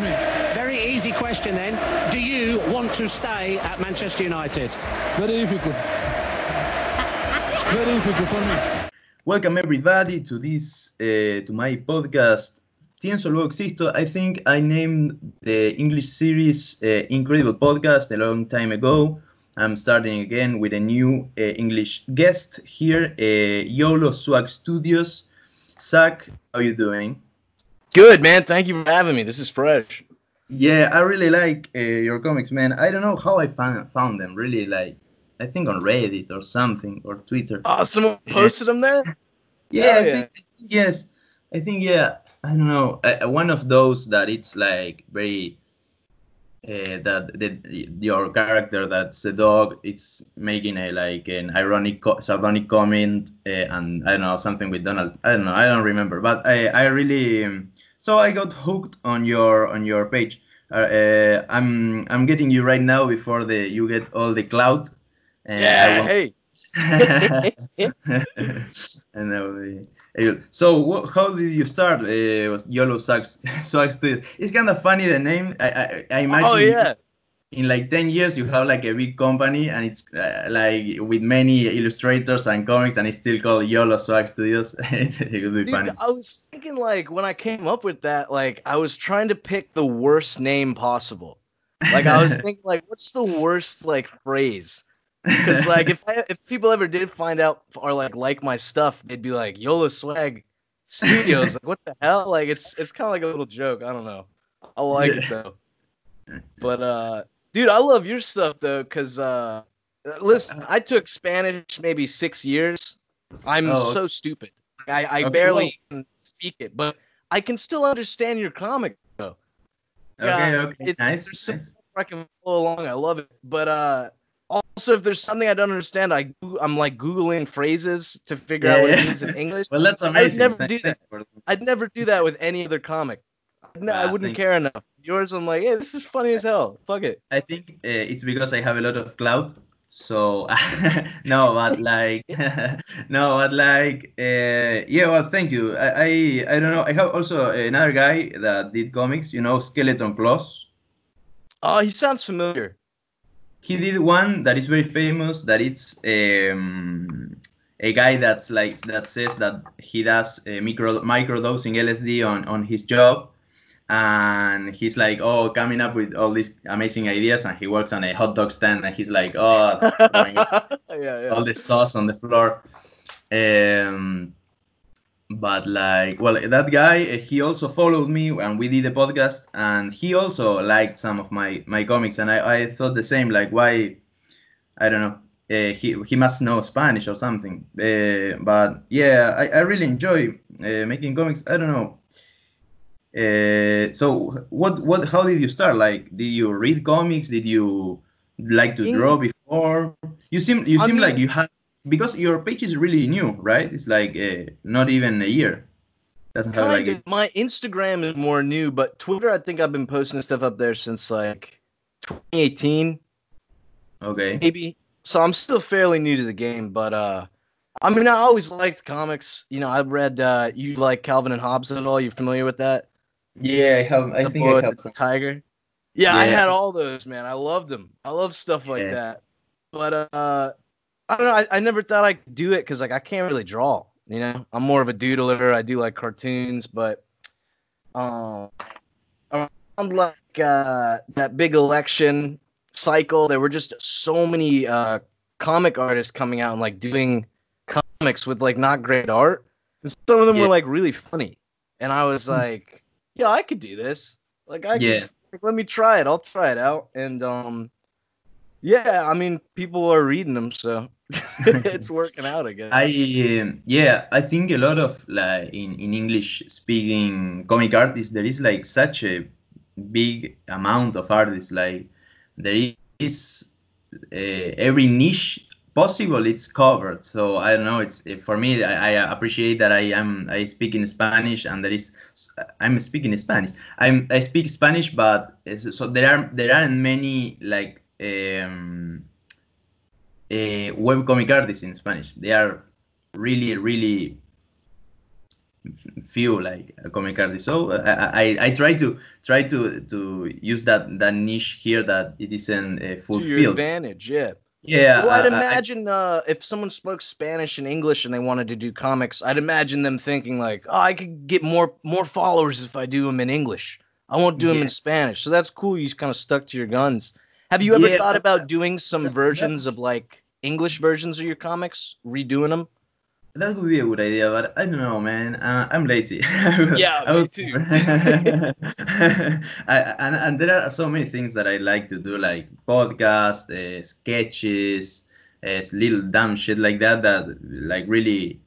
Very easy question then. Do you want to stay at Manchester United? Very difficult. Very difficult for me. Welcome everybody to this uh, to my podcast. Tienso luego existo. I think I named the English series uh, Incredible Podcast a long time ago. I'm starting again with a new uh, English guest here, uh, YOLO Swag Studios. Zach, how are you doing? Good, man. Thank you for having me. This is fresh. Yeah, I really like uh, your comics, man. I don't know how I found found them. Really, like I think on Reddit or something or Twitter. Oh, someone posted them there? Yeah, I yeah. think yes. I think yeah. I don't know. Uh, one of those that it's like very uh, that the, your character that's a dog. It's making a like an ironic, sardonic comment, uh, and I don't know something with Donald. I don't know. I don't remember, but I I really um, so I got hooked on your on your page. Uh, uh, I'm I'm getting you right now before the you get all the cloud yeah, hey. and that would be- so wha- how did you start uh, YOLO Sucks Sucks Studios? It's kind of funny the name. I I, I imagine Oh, yeah. in like 10 years you have like a big company and it's uh, like with many illustrators and comics and it's still called YOLO Swag Studios. it would be Dude, funny. I was thinking, like, when I came up with that, like, I was trying to pick the worst name possible. Like, I was thinking, like, what's the worst, like, phrase? Because, like, if I, if people ever did find out or, like, like my stuff, they'd be like, YOLO Swag Studios. like, what the hell? Like, it's it's kind of like a little joke. I don't know. I like it, though. But, uh, dude, I love your stuff, though, because, uh, listen, I took Spanish maybe six years. I'm Oh, so stupid. I, I Okay, barely can speak it, but I can still understand your comic though. okay, yeah, okay, it's- nice. there's so nice. I can follow along. I love it. But uh, also, if there's something I don't understand, I I'm like googling phrases to figure out Yeah, what it means in English. Well, that's amazing. I would never do for- I'd never do that with any other comic. No, I wouldn't care enough. Yours, I'm like, yeah, this is funny as hell. Fuck it. I think uh, it's because I have a lot of clout. So no, but like no, but like uh, yeah. Well, thank you. I, I I don't know. I have also another guy that did comics. You know, Skeleton Claus. Oh, he sounds familiar. He did one that is very famous. That it's um, a guy that's like that says that he does uh, micro microdosing LSD on on his job, and he's like, oh, coming up with all these amazing ideas, and he works on a hot dog stand, and he's like, oh, yeah, yeah. all the sauce on the floor. Um, but like, well, that guy, uh, he also followed me, and we did a podcast, and he also liked some of my my comics, and I, I thought the same. Like, why? I don't know. Uh, he he must know Spanish or something. Uh, but yeah, I, I really enjoy uh, making comics. I don't know. Uh, so what what how did you start? Like, did you read comics? Did you like to In- draw before? You seem you I seem like you have because your page is really new, right? It's like uh, not even a year. Doesn't have like Kind. My Instagram is more new, but Twitter, I think I've been posting stuff up there since like 2018, okay. maybe. So I'm still fairly new to the game, but uh, I mean, I always liked comics. You know, I've read uh, you like Calvin and Hobbes at all? You familiar with that? Yeah, I have. I The think I have. the tiger. Yeah, I had all those, man. I loved them. I love stuff like Yeah. that. But uh, I don't know. I, I never thought I could do it because like I can't really draw. You know, I'm more of a doodler. I do like cartoons, but um, around like uh, that big election cycle, there were just so many uh comic artists coming out and like doing comics with like not great art. And some of them Yeah. were like really funny, and I was like, yeah, I could do this. Like I Yeah. could, like, let me try it. I'll try it out. And um, yeah, I mean, people are reading them, so it's working out, I guess. I um, yeah, I think a lot of like in, in English speaking comic artists there is like such a big amount of artists like there is uh, every niche possible it's covered so i don't know it's eh, for me I, I appreciate that i am i speak in spanish and there is i'm speaking spanish i'm i speak spanish but eh, so so there are there aren't many like um uh, web comic artists in spanish they are really really few like comic artists. So uh, I, I I try to try to to use that that niche here that it isn't uh, To your advantage, yeah. Yeah, Well, I'd I- I- imagine uh, if someone spoke Spanish and English and they wanted to do comics, I'd imagine them thinking like, "Oh, I could get more more followers if I do them in English. I won't do them in Spanish." So that's cool. You kind of stuck to your guns. Have you ever Yeah, thought about doing some that- versions that's- of like English versions of your comics, redoing them? That would be a good idea, but I don't know, man. Uh, I'm lazy. Yeah, me too. I, and, and there are so many things that I like to do, like podcasts, uh, sketches, uh, little dumb shit like that, that like really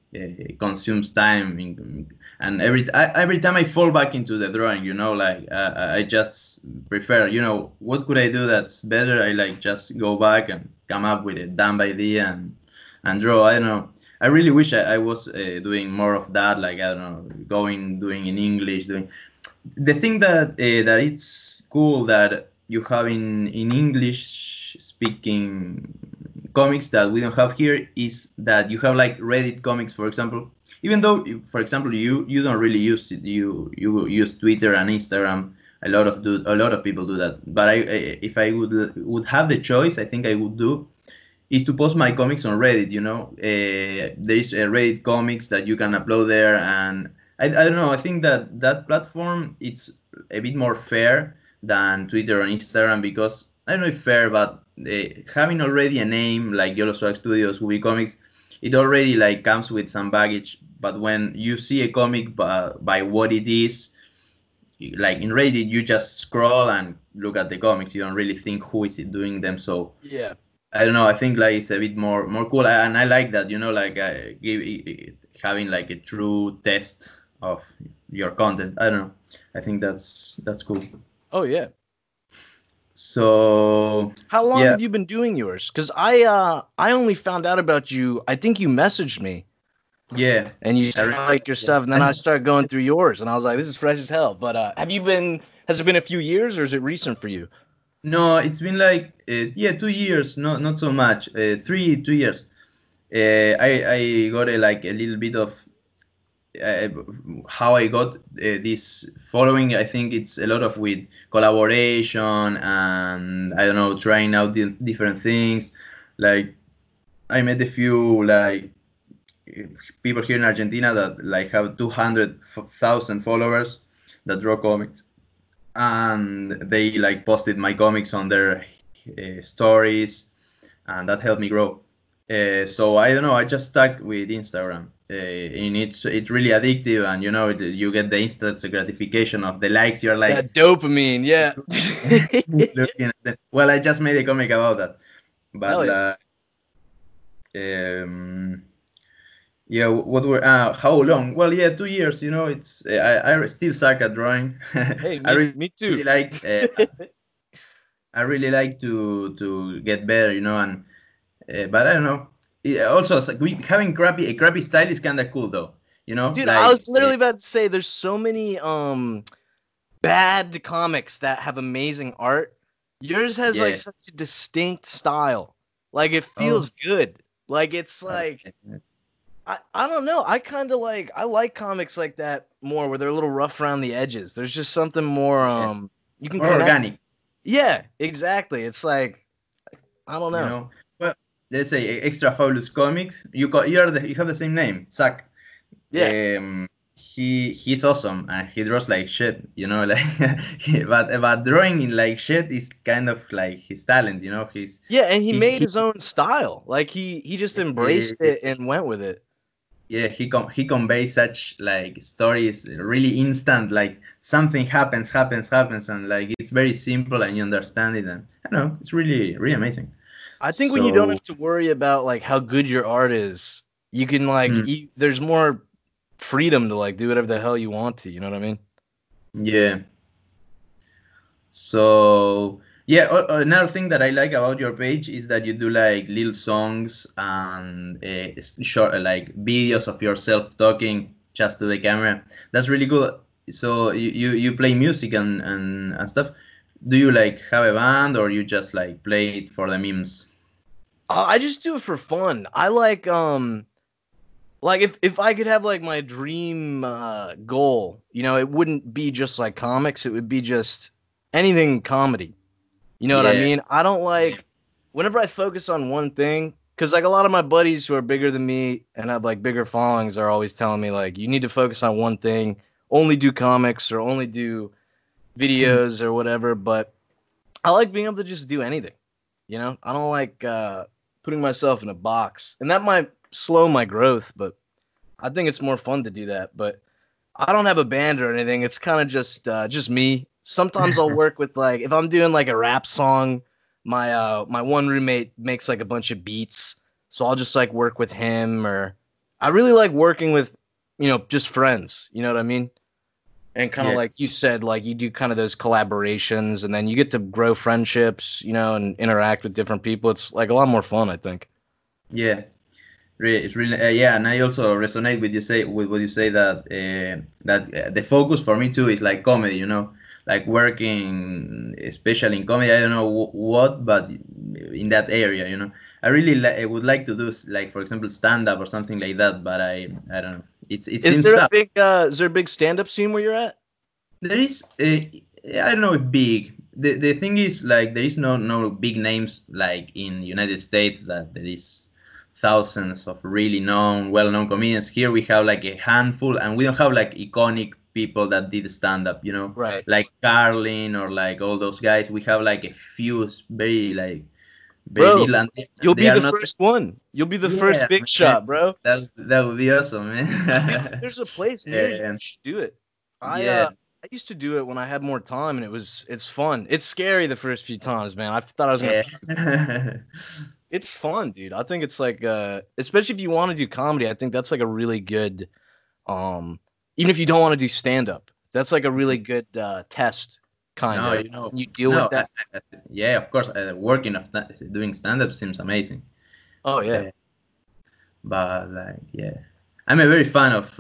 consumes time. And every I, every time I fall back into the drawing, you know, like uh, I just prefer, you know, what could I do that's better? I like just go back and come up with a dumb idea and and draw. I don't know. I really wish I, I was uh, doing more of that. Like I don't know, going doing in English, doing the thing that uh, that it's cool that you have in in English speaking comics that we don't have here is that you have like Reddit comics, for example. Even though, for example, you you don't really use it, you you use Twitter and Instagram. A lot of do a lot of people do that. But I, I if I would would have the choice, I think I would do is to post my comics on Reddit. You know, uh, there is a Reddit comics that you can upload there, and I, I don't know. I think that that platform it's a bit more fair than Twitter and Instagram because I don't know if fair, but uh, having already a name like YOLO Swag Studios, Movie Comics, it already like comes with some baggage. But when you see a comic by, by what it is, like in Reddit, you just scroll and look at the comics. You don't really think who is it doing them. So Yeah. I don't know. I think like it's a bit more more cool, and I like that. You know, like uh, give, having like a true test of your content. I don't know. I think that's that's cool. Oh yeah. So How long Yeah. have you been doing yours? Because I uh I only found out about you. I think you messaged me yeah, and you said I like your stuff, and then I started going through yours, and I was like, this is fresh as hell. But uh, have you been? Has it been a few years, or is it recent for you? no, it's been like uh, yeah, two years. Not not so much. Uh, three two years. Uh, I I got a, like a little bit of uh, how I got uh, this following. I think it's a lot of with collaboration and I don't know, trying out di- different things. Like I met a few like people here in Argentina that like have 200,000 followers that draw comics and they like posted my comics on their uh, stories and that helped me grow uh, so I don't know. I just stuck with Instagram, uh, and it's it's really addictive, and you know it, you get the instant gratification of the likes. You're like that dopamine, yeah. looking at them. Well, I just made a comic about that, but uh, um, yeah, what were uh, how long? Well, yeah, two years. You know, it's uh, I I still suck at drawing. hey, I me, really, me really too. like uh, I really like to to get better, you know, and uh, but I don't know. It- also, it's like we, having crappy a crappy style is kind of cool, though. You know, Dude, like, I was literally uh, about to say there's so many um bad comics that have amazing art. Yours has like such a distinct style. Like it Oh. feels good. Like it's like I, I don't know. I kind of like I like comics like that more where they're a little rough around the edges. There's just something more Yeah. um you can more organic. Yeah, exactly. It's like I don't know. You know, let's say extra fabulous comics. You got you're the, you have the same name, Zach. Yeah. Um, he he's awesome and he draws like shit. You know, like but but drawing in like shit is kind of like his talent. You know, he's Yeah, and he he- made he- his own style. Like he he just embraced yeah, it and went with it. yeah he com- he conveys such like stories really instant like something happens happens happens and like it's very simple and you understand it and i don't know it's really really amazing I think when you don't have to worry about like how good your art is, you can like Mm. you, there's more freedom to like do whatever the hell you want to. You know what I mean? yeah so yeah o- another thing that i like about your page is that you do like little songs and uh, short uh, like videos of yourself talking just to the camera that's really cool so you you, you play music and, and and stuff do you like have a band or you just like play it for the memes Uh, I just do it for fun. I like um like if if I could have like my dream uh, goal, you know, it wouldn't be just like comics. It would be just anything comedy. You know what I mean? I don't like whenever I focus on one thing, because like a lot of my buddies who are bigger than me and have like bigger followings are always telling me like you need to focus on one thing, only do comics or only do videos or whatever. But I like being able to just do anything. You know, I don't like uh, putting myself in a box, and that might slow my growth. But I think it's more fun to do that. But I don't have a band or anything. It's kind of just uh, just me. Sometimes I'll work with like if I'm doing like a rap song, my uh my one roommate makes like a bunch of beats, so I'll just like work with him. Or I really like working with you know just friends. You know what I mean? And kind of Yeah. like you said, like you do kind of those collaborations, and then you get to grow friendships, you know, and interact with different people. It's like a lot more fun, I think. Yeah, it's really uh, yeah, and I also resonate with you say with what you say that uh, that uh, the focus for me too is like comedy, you know, like working especially in comedy. I don't know wh- what, but in that area, you know, I really li- I would like to do like for example stand up or something like that, but I I don't know. It's it Is there a big uh is there a big stand up scene where you're at? There is uh, I don't know if big. The the thing is like there is no no big names like in United States that there is thousands of really known well-known comedians. Here we have like a handful and we don't have like iconic people that did stand up, you know. Right. Like Carlin or like all those guys. We have like a few very like very Bro, they- You'll be the not- first one. You'll be the Yeah, first big man. shot, bro. that that would be awesome, man. There's a place near. Yeah. You should do it. I Yeah. uh, I used to do it when I had more time, and it was it's fun. It's scary the first few times, man. I thought I was gonna. yeah. It's fun, dude. I think it's like uh, especially if you want to do comedy. I think that's like a really good, um, even if you don't want to do stand up, that's like a really good uh test kind No, of. you know, you deal no, with that. Yeah, of course. Uh, working of doing stand up seems amazing. oh yeah. But like, yeah, I'm a very fan of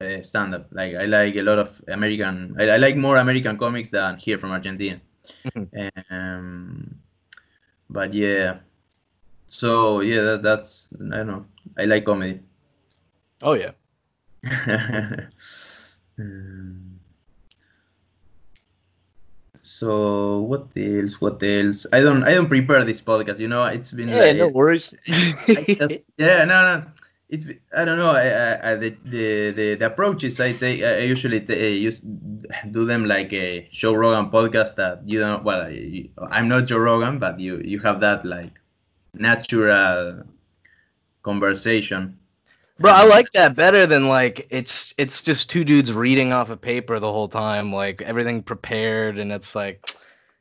uh, stand up. Like, I like a lot of American. I, I like more American comics than here from Argentina. Mhm. Um, but yeah, so yeah, that, that's I don't know. I like comedy. Oh yeah. Um, so what else? What else? I don't. I don't prepare this podcast. You know, it's been Yeah, like, no worries. I just- yeah, no, no. It's I don't know. I, I, the, the the the approaches I take. I usually uh, use do them like a Joe Rogan podcast that you don't. Well, you, I'm not Joe Rogan, but you you have that like natural conversation. Bro, I like that better than like it's it's just two dudes reading off a paper the whole time, like everything prepared, and it's like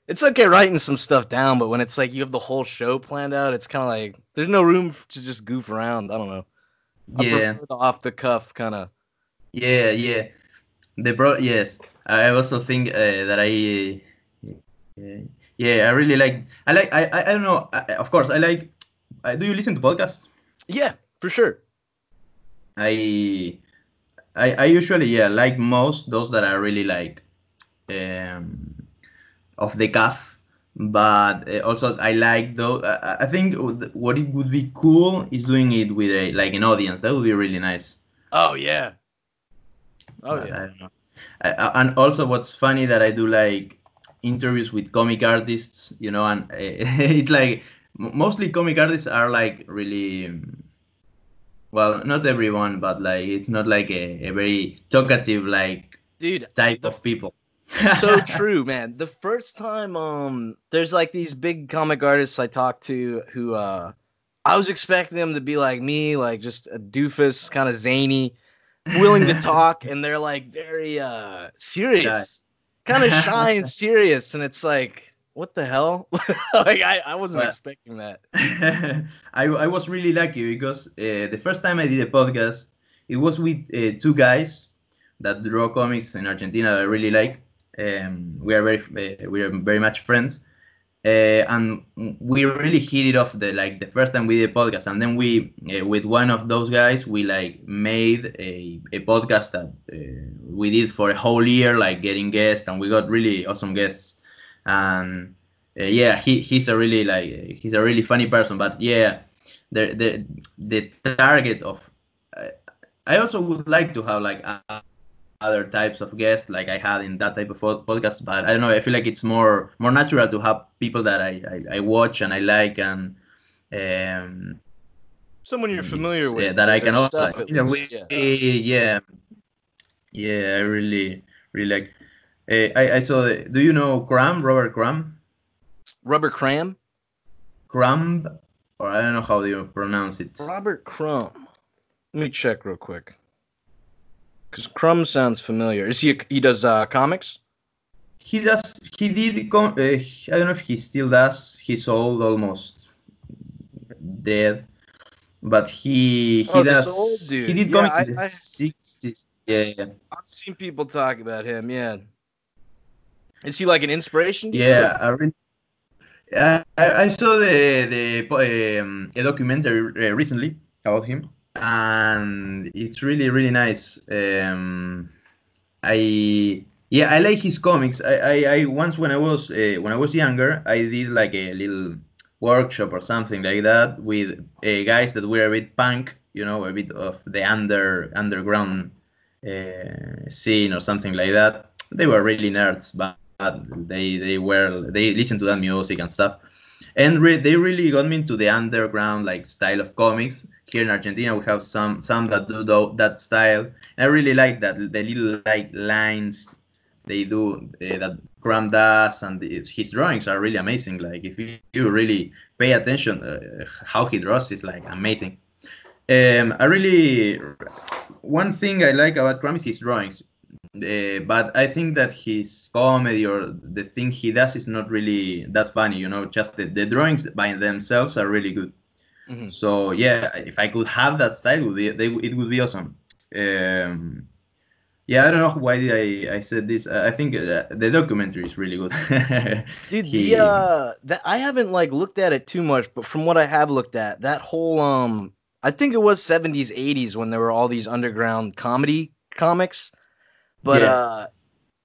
it's okay writing some stuff down, but when it's like you have the whole show planned out, it's kind of like there's no room to just goof around. I don't know. I Yeah. the off the cuff kind of. Yeah, yeah. The pro yes. I also think uh, that I uh, yeah, I really like I like I I, I don't know. I, of course, I like uh, do you listen to podcasts? Yeah, for sure. I I I usually yeah, like most those that are really like um off the cuff but uh, also I like though I, think what it would be cool is doing it with a like an audience that would be really nice Oh yeah. Oh But yeah. I don't know. I, and also, what's funny that I do like interviews with comic artists, you know, and it's like mostly comic artists are like really, um, well, not everyone, but like it's not like a, a very talkative like Dude, type of people. so true, man. The first time um there's like these big comic artists I talked to who uh I was expecting them to be like me, like just a doofus, kind of zany, willing to talk, and they're like very uh serious. Kind of shy and serious, and it's like, what the hell? like I, I wasn't Well, expecting that. I, I was really lucky because uh, the first time I did a podcast, it was with uh, two guys that draw comics in Argentina that I really like. Um, we are very uh, we are very much friends, uh, and we really hit it off the like the first time we did a podcast, and then we uh, with one of those guys we like made a, a podcast that uh, we did for a whole year, like getting guests, and we got really awesome guests, and uh, yeah, he he's a really like he's a really funny person. But yeah, the the the target of uh, I also would like to have like uh, other types of guests like I had in that type of podcast, but I don't know. I feel like it's more more natural to have people that I I, I watch and I like and um Someone you're familiar with. uh, that I can also stuff, like, yeah, we- yeah. yeah yeah I really really like. Uh, I I saw. The, do you know Cram Robert Cram? Robert Cram? Cram or I don't know how you pronounce it. Robert Crumb. Let me check real quick. Because Crumb sounds familiar. Is he? A, he does uh, comics? He does. He did. Com- uh, I don't know if he still does. He's old, almost dead, but he he Oh, does. old dude. He did Yeah, comics I- in the sixties. Yeah, yeah, I've seen people talk about him. Yeah. Is he like an inspiration? yeah. I, I, I I saw the the um, a documentary uh, recently about him, and it's really really nice. Um, I yeah I like his comics. I I, I once when I was uh, when I was younger I did like a little workshop or something like that with uh, guys that were a bit punk, you know, a bit of the under underground uh, scene or something like that. They were really nerds, but they they were they listened to that music and stuff, and re- they really got me into the underground like style of comics. Here in Argentina, we have some some that do that style. And I really like that the little like lines they do uh, that Graham does, and the, his drawings are really amazing. Like if you, you really pay attention, uh, how he draws is like amazing. Um, I really one thing I like about Graham is his drawings. Uh, but I think that his comedy or the thing he does is not really that funny, you know. Just the, the drawings by themselves are really good. Mhm. So yeah, if I could have that style, it would be, they, it would be awesome. Um, yeah, I don't know why I, I said this. I think uh, the documentary is really good. Dude, He- the uh, that I haven't like looked at it too much, but from what I have looked at, that whole um, I think it was seventies, eighties when there were all these underground comedy comics, but Yeah. uh,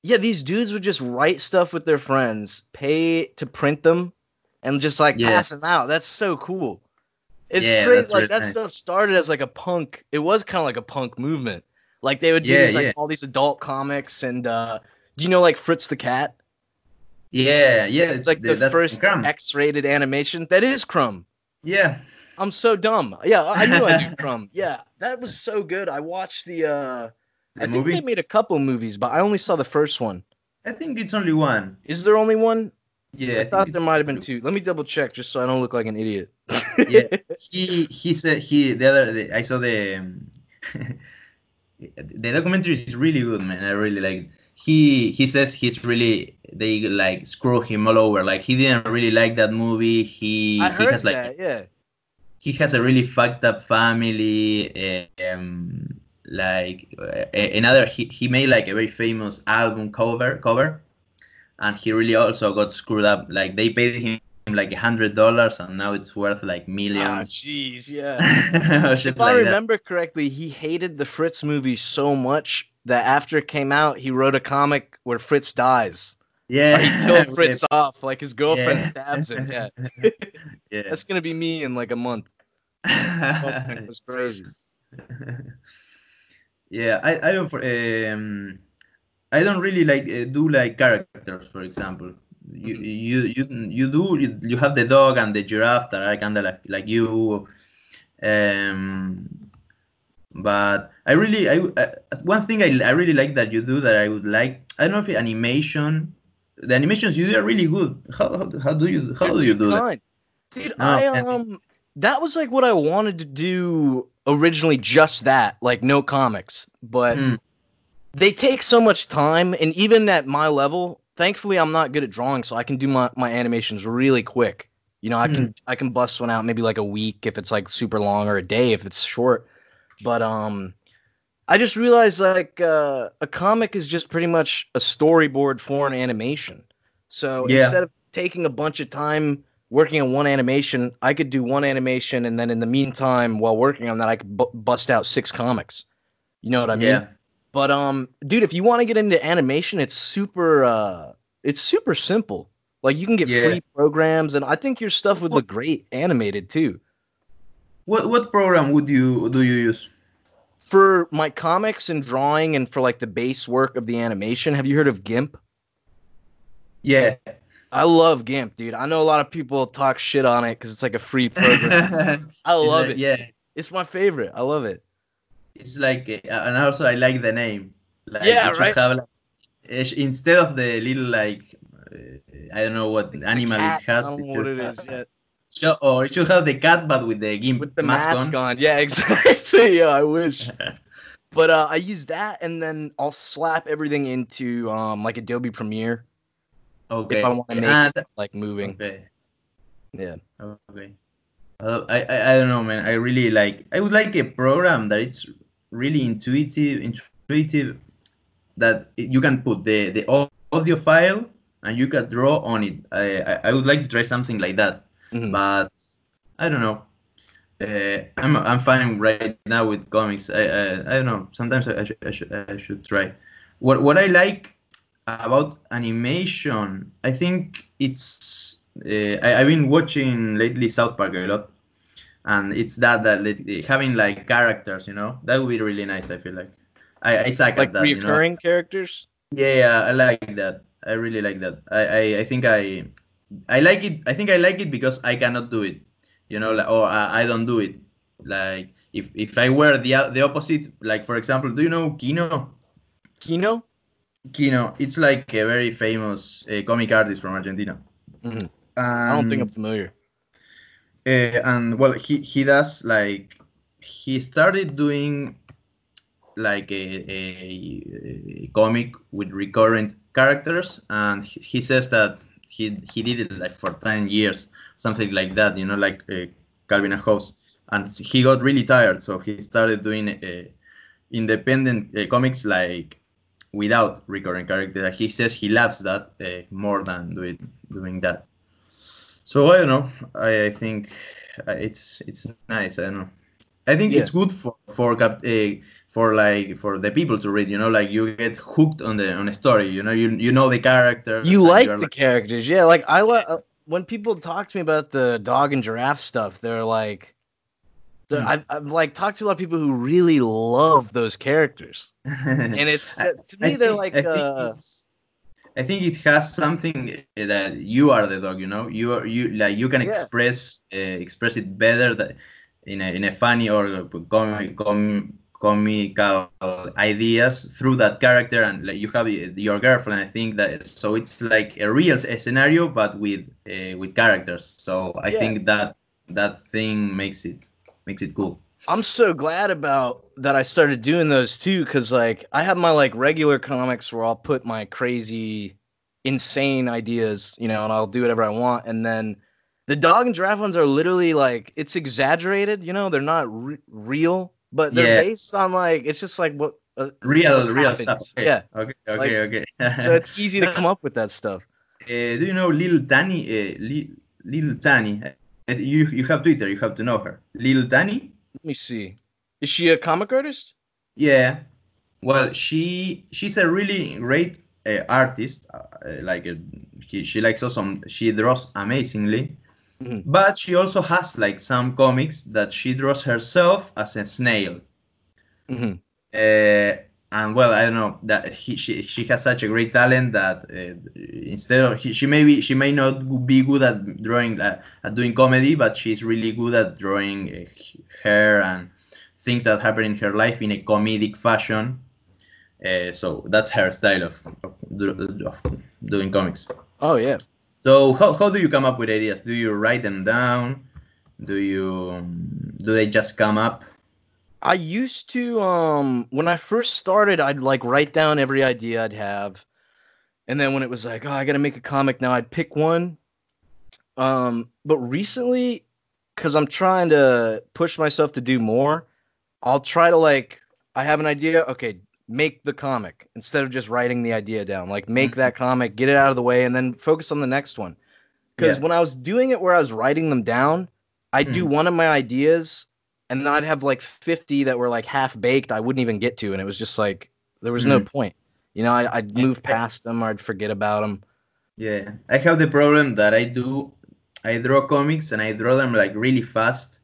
yeah, these dudes would just write stuff with their friends, pay to print them, and just like Yeah. pass them out. That's so cool. It's Yeah, crazy. that's Like that nice. stuff started as like a punk. It was kind of like a punk movement. Like they would do Yeah, these, like all these adult comics, and uh, do you know like Fritz the Cat? yeah, yeah, It's like the first Crumb. X-rated animation. That is Crumb. Yeah, I'm so dumb. Yeah, I knew I knew Crumb. Yeah, that was so good. I watched the. uh the I think movie. they made a couple movies, but I only saw the first one. I think it's only one. Is there only one? Yeah, I think thought there might have been two. Let me double check just so I don't look like an idiot. Yeah. he he said he the other the, I saw the um, the documentary is really good man I really like it. he he says he's really they like screw him all over like he didn't really like that movie he I he heard has like that. Yeah. he has a really fucked up family um like uh, another he, he made like a very famous album cover cover and he really also got screwed up like they paid him like a hundred dollars and now it's worth like Ah, millions jeez, yeah. Shit if I like that. remember correctly, he hated the Fritz movie so much that after it came out, he wrote a comic where Fritz dies. yeah Or he killed Fritz off, like his girlfriend Yeah. stabs him. Yeah, yeah that's gonna be me in like a month. It was crazy. Yeah i i don't for- um i don't really like uh, do like characters for example. You you you you do you, you have the dog and the giraffe that are kind of like like you. Um but i really i uh, one thing I, I really like that you do that i would like i don't know if animation the animations you do are really good. How, how, how do you how do you do that. Dude, No, I um that was like what I wanted to do originally just that, like no comics. But Hmm. they take so much time and even at my level, thankfully I'm not good at drawing, so I can do my, my animations really quick. You know, I Hmm. can I can bust one out maybe like a week if it's like super long or a day if it's short. But um I just realized like uh, a comic is just pretty much a storyboard for an animation. So Yeah. instead of taking a bunch of time working on one animation, I could do one animation and then in the meantime, while working on that, I could bu- bust out six comics. You know what I mean? yeah But um, dude, if you want to get into animation, it's super uh, it's super simple. Like you can get Yeah. free programs, and I think your stuff would look great animated too. what what program would you do you use For my comics and drawing and for like the base work of the animation, have you heard of GIMP? Yeah. I love GIMP, dude. I know a lot of people talk shit on it because it's like a free program. I love it. Yeah. It's my favorite. I love it. It's like, uh, and also I like the name. Like, Yeah, it right? Have, like, instead of the little like, uh, I don't know what It's animal it has. I don't know what it is yet. Show, or it should have the cat, but with the gimp With the mask, mask, on. on. Yeah, exactly. yeah, I wish. But uh, I use that, and then I'll slap everything into um like Adobe Premiere, okay. I wanna make And- like moving. okay. Yeah. Okay. Uh, I, I I don't know, man. I really like. I would like a program that it's really intuitive, intuitive, that you can put the the audio file and you can draw on it. I I, I would like to try something like that, Mhm. but I don't know. Uh, I'm I'm fine right now with comics. I I, I don't know. Sometimes I, I should I should I should try. What what I like about animation, I think it's uh, I, I've been watching lately South Park a lot, and it's that that like, having like characters, you know, that would be really nice. I feel like I I suck Like at that. You know? characters. Yeah, yeah, I like that. I really like that. I, I, I think I, I like it. I think I like it because I cannot do it, you know, like, or I, I don't do it. Like if if I were the the opposite, like for example, do you know Quino? Quino. Quino, it's like a very famous uh, comic artist from Argentina. Mhm. I don't think I'm familiar. uh, and well, he he does like he started doing like a, a, a comic with recurrent characters and he he says that he he did it like for 10 years something like that you know like uh, calvin and hobbes and he got really tired so he started doing uh, independent uh, comics like without recurring characters he says he loves that uh, more than doing doing that so i don't know i, I think uh, it's it's nice i don't know i think Yeah. it's good for for cap- uh, for like for the people to read you know like you get hooked on the on a story you know you you know the characters You like the characters, yeah. Like I like when people talk to me about the dog and giraffe stuff. They're like, they're, Hmm. I've, I've like talked to a lot of people who really love those characters, and it's I- to me they're think- like, I think, uh, it's, I think it has something that you are the dog. You know, you are you like you can Yeah. express uh, express it better that in a in a funny or comic com, comical ideas through that character, and like you have uh, your girlfriend. I think that so it's like a real scenario, but with uh, with characters. So I Yeah. think that that thing makes it makes it cool. I'm so glad about that I started doing those too, because like I have my like regular comics where I'll put my crazy, insane ideas, you know, and I'll do whatever I want, and then the dog and giraffe ones are literally like it's exaggerated, you know, they're not re- real, but they're Yeah. based on like it's just like what uh, Real real happens. stuff. Okay. Yeah, Okay. Okay. okay. so it's easy to come up with that stuff. Uh, do you know Lil Tani? Uh, Lil, Lil Tani. You you have Twitter. You have to know her. Lil Danny. Let me see. Is she a comic artist? Yeah. Well, she she's a really great uh, artist. Uh, uh, like uh, she, she likes awesome. She draws amazingly. Mhm. But she also has like some comics that she draws herself as a snail. hmm uh, and well, I don't know that he, she she has such a great talent that uh, instead of he, she maybe she may not be good at drawing uh, at doing comedy, but she's really good at drawing uh, her and things that happen in her life in a comedic fashion. Uh, so that's her style of, of, of doing comics. Oh yeah. So how, how do you come up with ideas? Do you write them down? Do you do they just come up? I used to um when I first started I'd like write down every idea I'd have. And then when it was like, oh, I got to make a comic now, I'd pick one. Um but recently cuz I'm trying to push myself to do more, I'll try to like I have an idea, okay, make the comic instead of just writing the idea down. Like make Mhm. that comic, get it out of the way and then focus on the next one. Cuz Yeah. when I was doing it where I was writing them down, I'd do one of my ideas and then I'd have like 50 that were like half baked I wouldn't even get to and it was just like there was no point. You know, I, I'd Yeah. move past them or I'd forget about them. Yeah, I have the problem that I do, I draw comics and I draw them like really fast,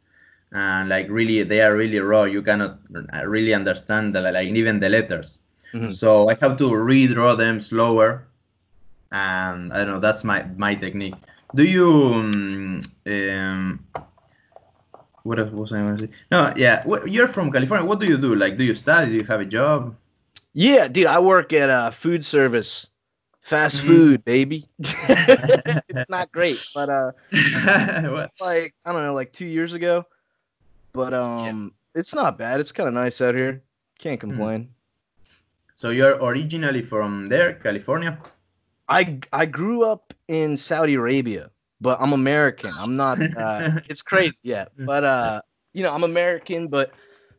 and like really they are really raw. You cannot uh, really understand the, like even the letters. Mhm. So I have to redraw them slower, and I don't know. That's my my technique. Do you um, um what else was I going to say? No, yeah, what, you're from California. What do you do? Like, do you study? Do you have a job? Yeah, dude, I work at a food service, fast Mhm. food, baby. it's not great, but uh, like I don't know, like two years ago. But um, it's not bad. It's kind of nice out here. Can't complain. So you're originally from there, California? I I grew up in Saudi Arabia, but I'm American. I'm not. Uh, it's crazy, yeah. But uh, you know, I'm American, but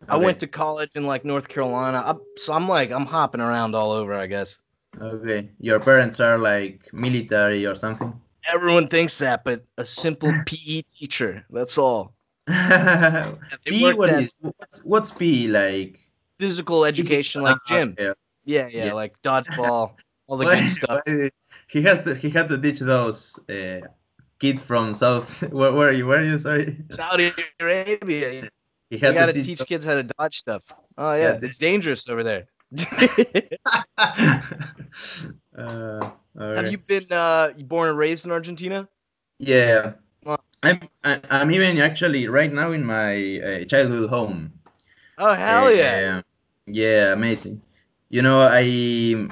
I Okay. went to college in like North Carolina. I, so I'm like I'm hopping around all over, I guess. Okay. Your parents are like military or something? Everyone thinks that, but a simple PE teacher. That's all. they P, what at- is, what's, what's P like? Physical education, like gym. okay. Yeah, yeah, Yeah. like dodgeball, all the good stuff. he had to he had to teach those uh, kids from South. Where, where are you? Where are you? Sorry. Saudi Arabia. He You had gotta teach teach. kids how to dodge stuff. Oh Yeah, yeah, this- it's dangerous over there. uh, all Have you been uh born and raised in Argentina? Yeah. Well- I'm I'm even actually right now in my uh, childhood home. Oh hell yeah. Yeah, amazing. You know, I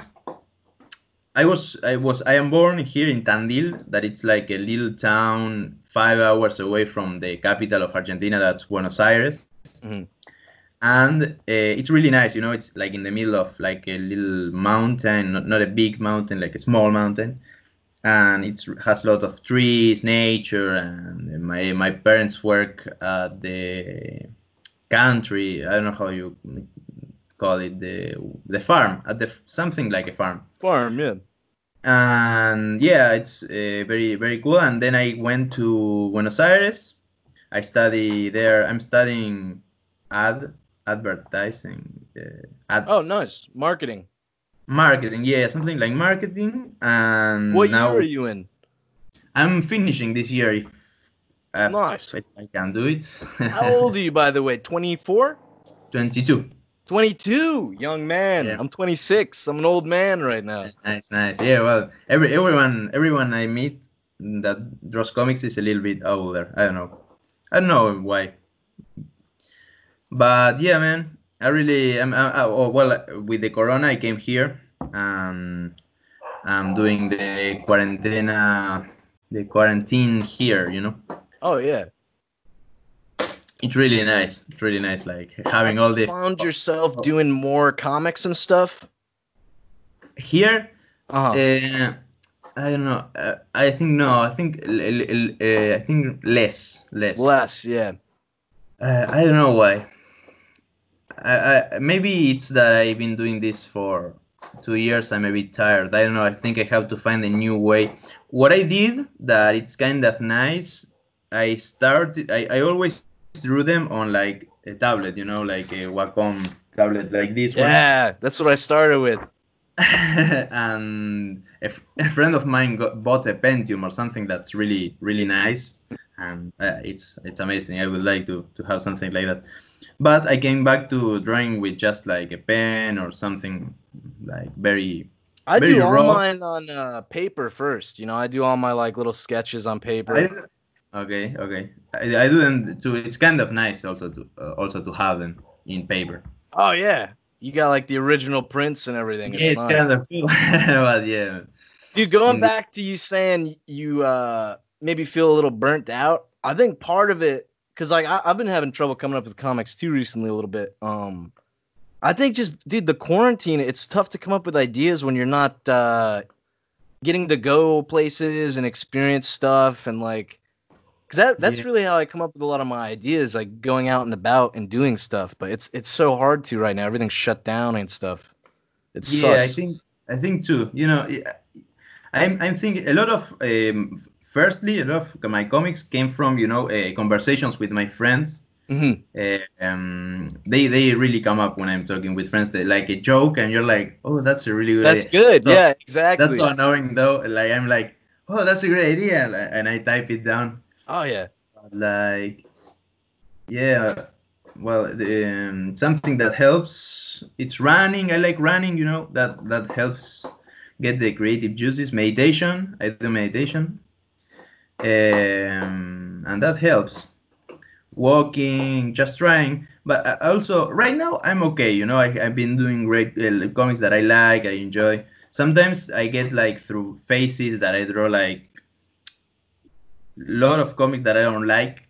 I was I was I am born here in Tandil, that it's like a little town five hours away from the capital of Argentina, that's Buenos Aires. Mhm. And uh, it's really nice, you know, it's like in the middle of like a little mountain, not, not a big mountain, like a small mountain. And it has a lot of trees, nature, and my my parents work at the country. I don't know how you call it the the farm at the something like a farm. Farm, yeah. And yeah, it's uh, very very cool. And then I went to Buenos Aires. I study there. I'm studying ad advertising. Uh, Oh nice. Marketing. Marketing, yeah, something like marketing. And What now year are you in? I'm finishing this year if, uh, Nice. if I can do it. How old are you by the way? 24? 22. 22, young man. Yeah. I'm 26. I'm an old man right now. Nice, nice. Yeah, well, every everyone everyone I meet that draws comics is a little bit older. I don't know. I don't know why. But yeah, man, I really am. I, I, oh, well, with the corona, I came here and I'm doing the quarantena, the quarantine here. You know, Oh yeah. It's really nice. It's really nice, like having all this. Found yourself doing more comics and stuff? here. Uh-huh. Uh, I don't know. Uh, I think no. I think l- l- l- uh, I think less, less. Less, yeah. Uh, I don't know why. I, I maybe it's that I've been doing this for two years. I'm a bit tired. I don't know. I think I have to find a new way. What I did that it's kind of nice. I started. I, I always drew them on like a tablet. You know, like a Wacom tablet, like this one. Yeah, that's what I started with. and a, f- a friend of mine got, bought a Pentium or something that's really really nice, and uh, it's it's amazing. I would like to to have something like that, but I came back to drawing with just like a pen or something like very. I Very do all raw. mine on uh, paper first. You know, I do all my like little sketches on paper. I- okay, okay. I, I do them too. It's kind of nice also to uh, also to have them in paper. Oh yeah, you got like the original prints and everything. Yeah, it's nice. kind of cool, but yeah. Dude, going Mm. back to you saying you uh maybe feel a little burnt out. I think part of it, because like I, I've been having trouble coming up with comics too recently a little bit. Um, I think just dude, the quarantine, it's tough to come up with ideas when you're not uh getting to go places and experience stuff and like. Cause that, that's Yeah. really how I come up with a lot of my ideas, like going out and about and doing stuff. But it's it's so hard to right now. Everything's shut down and stuff. It sucks. Yeah, I think I think too. You know, I'm I'm thinking a lot of um, firstly a lot of my comics came from you know uh, conversations with my friends. Mhm. Uh, um, they they really come up when I'm talking with friends. They like a joke, and you're like, oh, that's a really good. That's idea." good. So yeah, exactly. That's so annoying though. Like I'm like, oh, that's a great idea, and I type it down. Oh yeah. Like yeah well um, something that helps it's running i like running you know that that helps get the creative juices. Meditation i do meditation. Um, and that helps. Walking just trying. But also right now i'm okay you know I, i've been doing great uh, comics that i like i enjoy. Sometimes i get like through faces that i draw like lot of comics that i don't like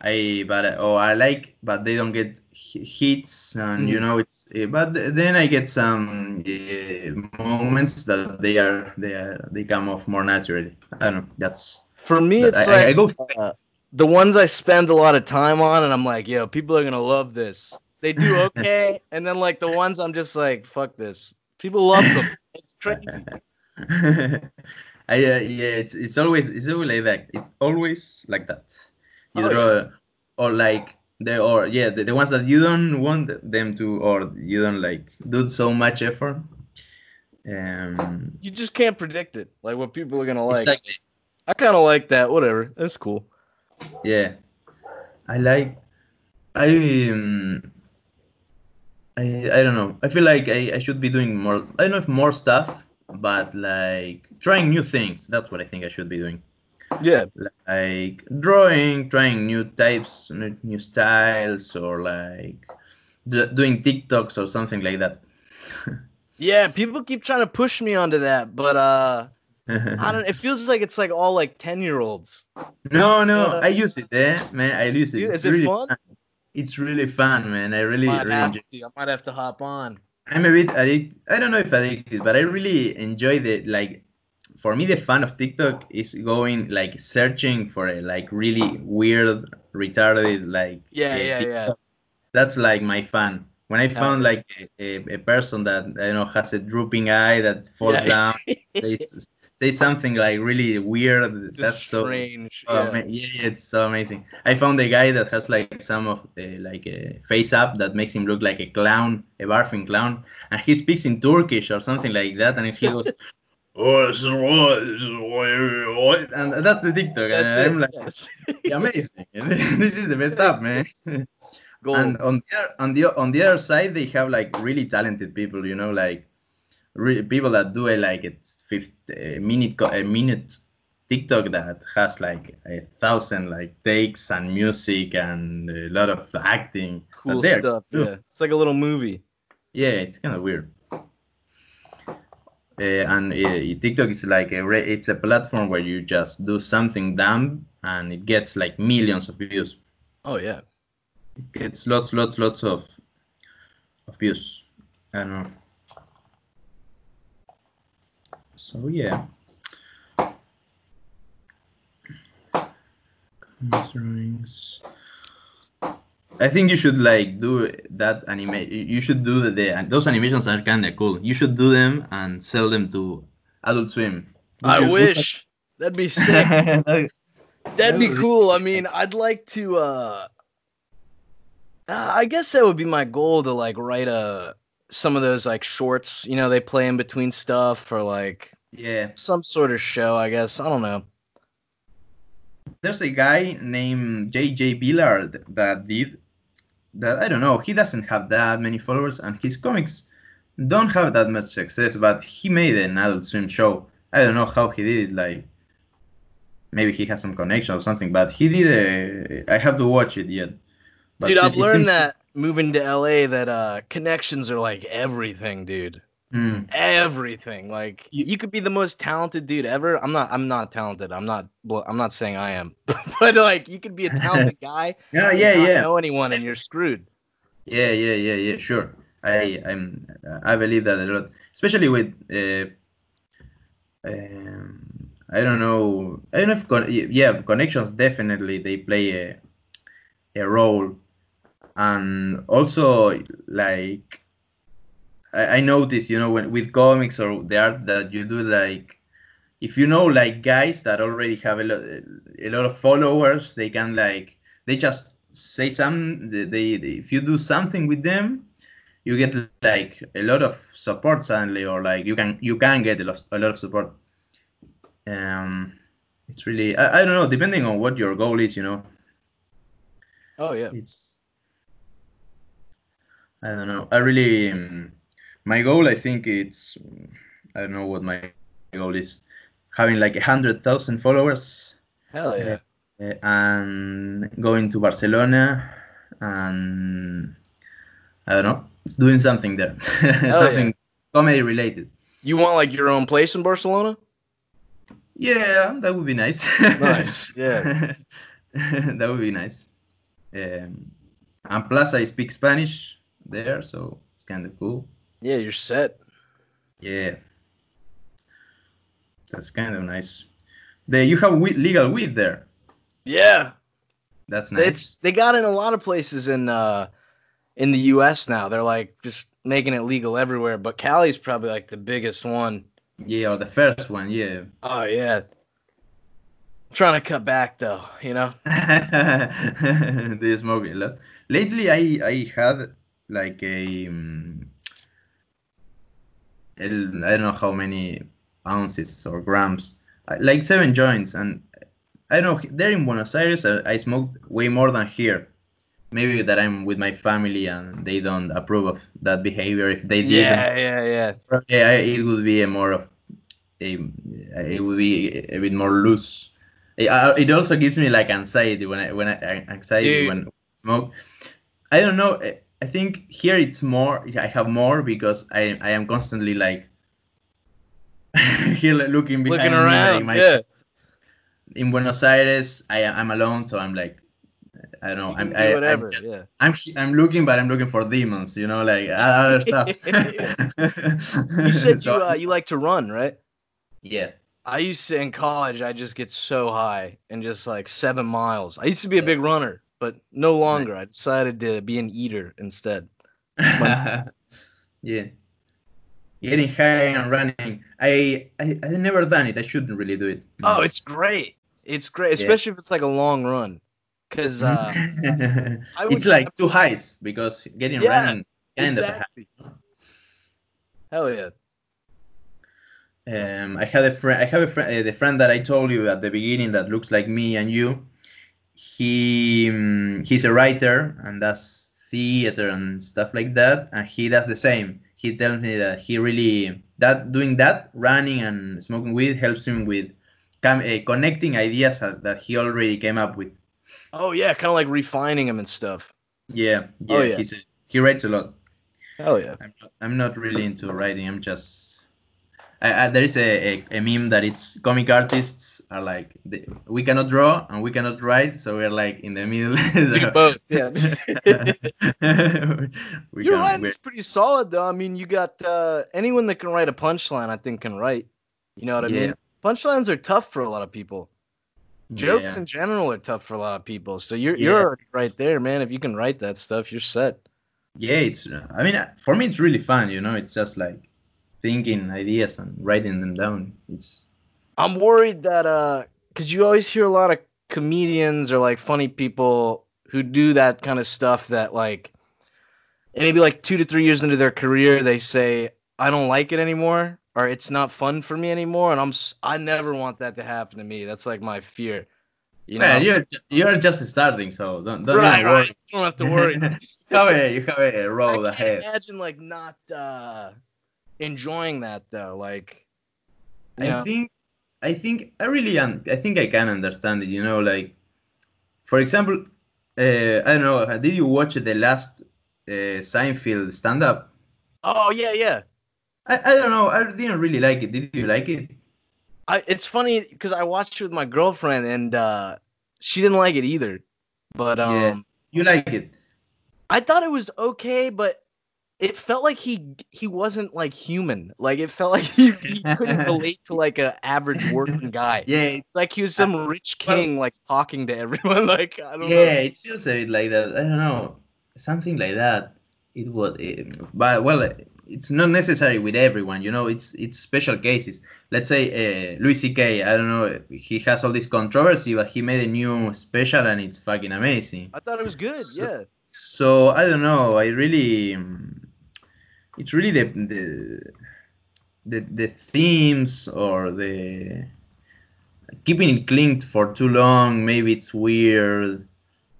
I but or I like, but they don't get hi- hits, and you Mhm. know it's. eh, But then I get some uh, moments that they are they are they come off more naturally. I don't know. That's For me, that- it's I, I- I go. uh, the ones I spend a lot of time on, and I'm like, yo, people are gonna love this. They do okay, and then like the ones I'm just like, fuck this. People love them. It's crazy. I uh, yeah, it's it's always it's always like that. It's always like that. You Oh, draw or like the or yeah the, the ones that you don't want them to or you don't like do so much effort. Um, You just can't predict it, like what people are gonna like. exactly. I kind of like that. Whatever, that's cool. Yeah, I like. I um, I I don't know. I feel like I, I should be doing more. I don't know if more stuff, but like trying new things. That's what I think I should be doing. Yeah, Like drawing, trying new types, new, new styles, or like d- doing TikToks or something like that. yeah. People keep trying to push me onto that, but uh, I don't. It feels like it's like all like ten year olds. no, no, Uh, I use it, eh, man. I use it. Dude, it's is it really fun? It's really fun, man. I really, Might really enjoy. to. I might have to hop on. I'm a bit addicted. I don't know if addicted, but I really enjoy the like. For me, the fun of TikTok is going like searching for a like really weird, retarded like. Yeah, uh, yeah, yeah. That's like my fun. When I found like a, a, a person that I don't know has a drooping eye that falls Yeah. down, say, say something like really weird. Just that's so strange. Oh, yeah. yeah, it's so amazing. I found a guy that has like some of the like a face up that makes him look like a clown, a barfing clown, and he speaks in Turkish or something like that, and he goes, "Oh, this is what, this is what- what," and that's the TikTok. That's I'm like, "Yeah, amazing. this is the best stuff, man. Gold. And on the on the on the other side, they have like really talented people, you know, like re- people that do a like a 50 a minute a minute TikTok that has like a thousand like takes and music and a lot of acting. cool stuff. Yeah, it's like a little movie. Yeah, it's kind of weird. Uh, and uh, TikTok is like a re- it's a platform where you just do something dumb and it gets like millions of views. Oh yeah. It gets lots, lots, lots of of views. I don't know. So yeah. Drawings. I think you should like do that anime. You should do the, the those animations are kind of cool. You should do them and sell them to Adult Swim. I wish that'd be sick. That'd be would be cool. I mean, I'd like to. uh, I guess that would be my goal to like write a some of those like shorts. You know, they play in between stuff or like yeah. some sort of show. I guess I don't know. there's a guy named JJ Villard that did that. I don't know. He doesn't have that many followers, and his comics don't have that much success. But he made an Adult Swim show. I don't know how he did it. Like maybe he has some connection or something. But he did. A, I have to watch it yet. But dude, I've learned seems- that moving to LA that uh connections are like everything, dude. Hmm. Everything. Like You- you could be the most talented dude ever. I'm not. I'm not talented. I'm not. Well, I'm not saying I am. but like, you could be a talented guy. Yeah, yeah, yeah. Know anyone, and you're screwed. Yeah, yeah, yeah, yeah. Sure. I I'm I believe that a lot, especially with uh, um, I don't know. I don't know if con- yeah connections definitely they play a a role, and also like I, I notice you know when with comics or the art that you do like if you know like guys that already have a lot a lot of followers they can like they just say some they, they they- if you do something with them you get like a lot of support suddenly or like you can you can get a lot, a lot of support um it's really I, I don't know depending on what your goal is you know Oh yeah. it's I don't know. I really um, my goal. I think it's I don't know what my goal is. Having like a hundred thousand followers Hell yeah. uh, and going to Barcelona and I don't know, doing something there, something comedy related. You want like your own place in Barcelona? Yeah, that would be nice. Nice, yeah. that would be nice. Um, and plus, I speak Spanish there, so it's kind of cool. Yeah, you're set. Yeah, that's kind of nice. The, you have weed, legal weed there. Yeah. That's nice. It's they got in a lot of places in uh in the US now. They're like just making it legal everywhere, but Cali's probably like the biggest one. yeah, or the first one. Yeah. Oh yeah. trying to cut back though, you know? they smoke a lot. Lately, I I had like a, um, I don't know how many ounces or grams, uh, like seven joints, and I don't know. There in Buenos Aires, I, I smoked way more than here. Maybe that I'm with my family and they don't approve of that behavior. If they did, Yeah, yeah, yeah. probably I, it would be a more of a it would be a bit more loose. It, uh, it also gives me like anxiety when I when I anxiety Dude. when I smoke. I don't know. I- I think here it's more. I have more because I I am constantly like here looking behind Looking around. my- yeah. In Buenos Aires, I I'm alone, so I'm like. I don't know. I'm, I, I'm whatever. just- yeah. I'm I'm looking, but I'm looking for demons, you know, like other stuff. You said So- you uh, you like to run, right? yeah. I used to in college. I just get so high and just like seven miles. I used to be a big runner, but no longer. I decided to be an eater instead. yeah. Getting high and running. I, I I never done it. I shouldn't really do it. Oh, it's great. It's great, Yeah. especially if it's like a long run. Cause uh, it's like two highs because getting Yeah, running kind exactly. Hell yeah. Um, I had a friend. I have a friend. Uh, the friend that I told you at the beginning that looks like me and you. He um, he's a writer and does theater and stuff like that, and he does the same. He tells me that he really that doing that running and smoking weed helps him with com- uh, connecting ideas that he already came up with. Oh yeah, kind of like refining them and stuff. Yeah, yeah. Oh, yeah. He's a, he writes a lot. oh yeah. I'm not, I'm not really into writing. I'm just. I, I, there is a, a, a meme that it's comic artists are like they, we cannot draw and we cannot write, so we're like in the middle. We So- both. Yeah. we Your can- writing's pretty solid though. I mean, you got uh, anyone that can write a punchline. I think can write. You know what I Yeah. mean? Punchlines are tough for a lot of people. Jokes yeah. in general are tough for a lot of people. So you're Yeah. you're right there, man. If you can write that stuff, you're set. yeah, it's. I mean, uh, for me, it's really fun. You know, it's just like thinking ideas and writing them down. It's I'm worried that uh, cause you always hear a lot of comedians or like funny people who do that kind of stuff that like maybe like two to three years into their career they say I don't like it anymore or it's not fun for me anymore and I'm I never want that to happen to me. That's like my fear. You know, yeah, you're you're just starting, so don't don't right, worry. right. You don't have to worry. have a, you have a I road can't ahead. imagine like not uh enjoying that though. Like I Yeah. think I think I really un- I think I can understand it. You know, like for example, uh, I don't know. Did you watch the last uh, Seinfeld stand up? oh yeah, yeah. I, I don't know. I didn't really like it. Did you like it? I it's funny because I watched it with my girlfriend and uh she didn't like it either. But um Yeah. You like it? I thought it was okay, but it felt like he he wasn't like human. Like it felt like he, he couldn't relate to like an average working guy. Yeah, it's Like he was some rich well- king like talking to everyone. Like I don't yeah. know. It feels a bit like that. I don't know. Something like that. It was, eh, but well, it's not necessary with everyone. You know, it's it's special cases. Let's say uh, Louis C.K. I don't know. He has all this controversy, but he made a new special, and it's fucking amazing. I thought it was good. So- yeah. So I don't know. I really, um, it's really the the the, the themes or the keeping it linked for too long. Maybe it's weird.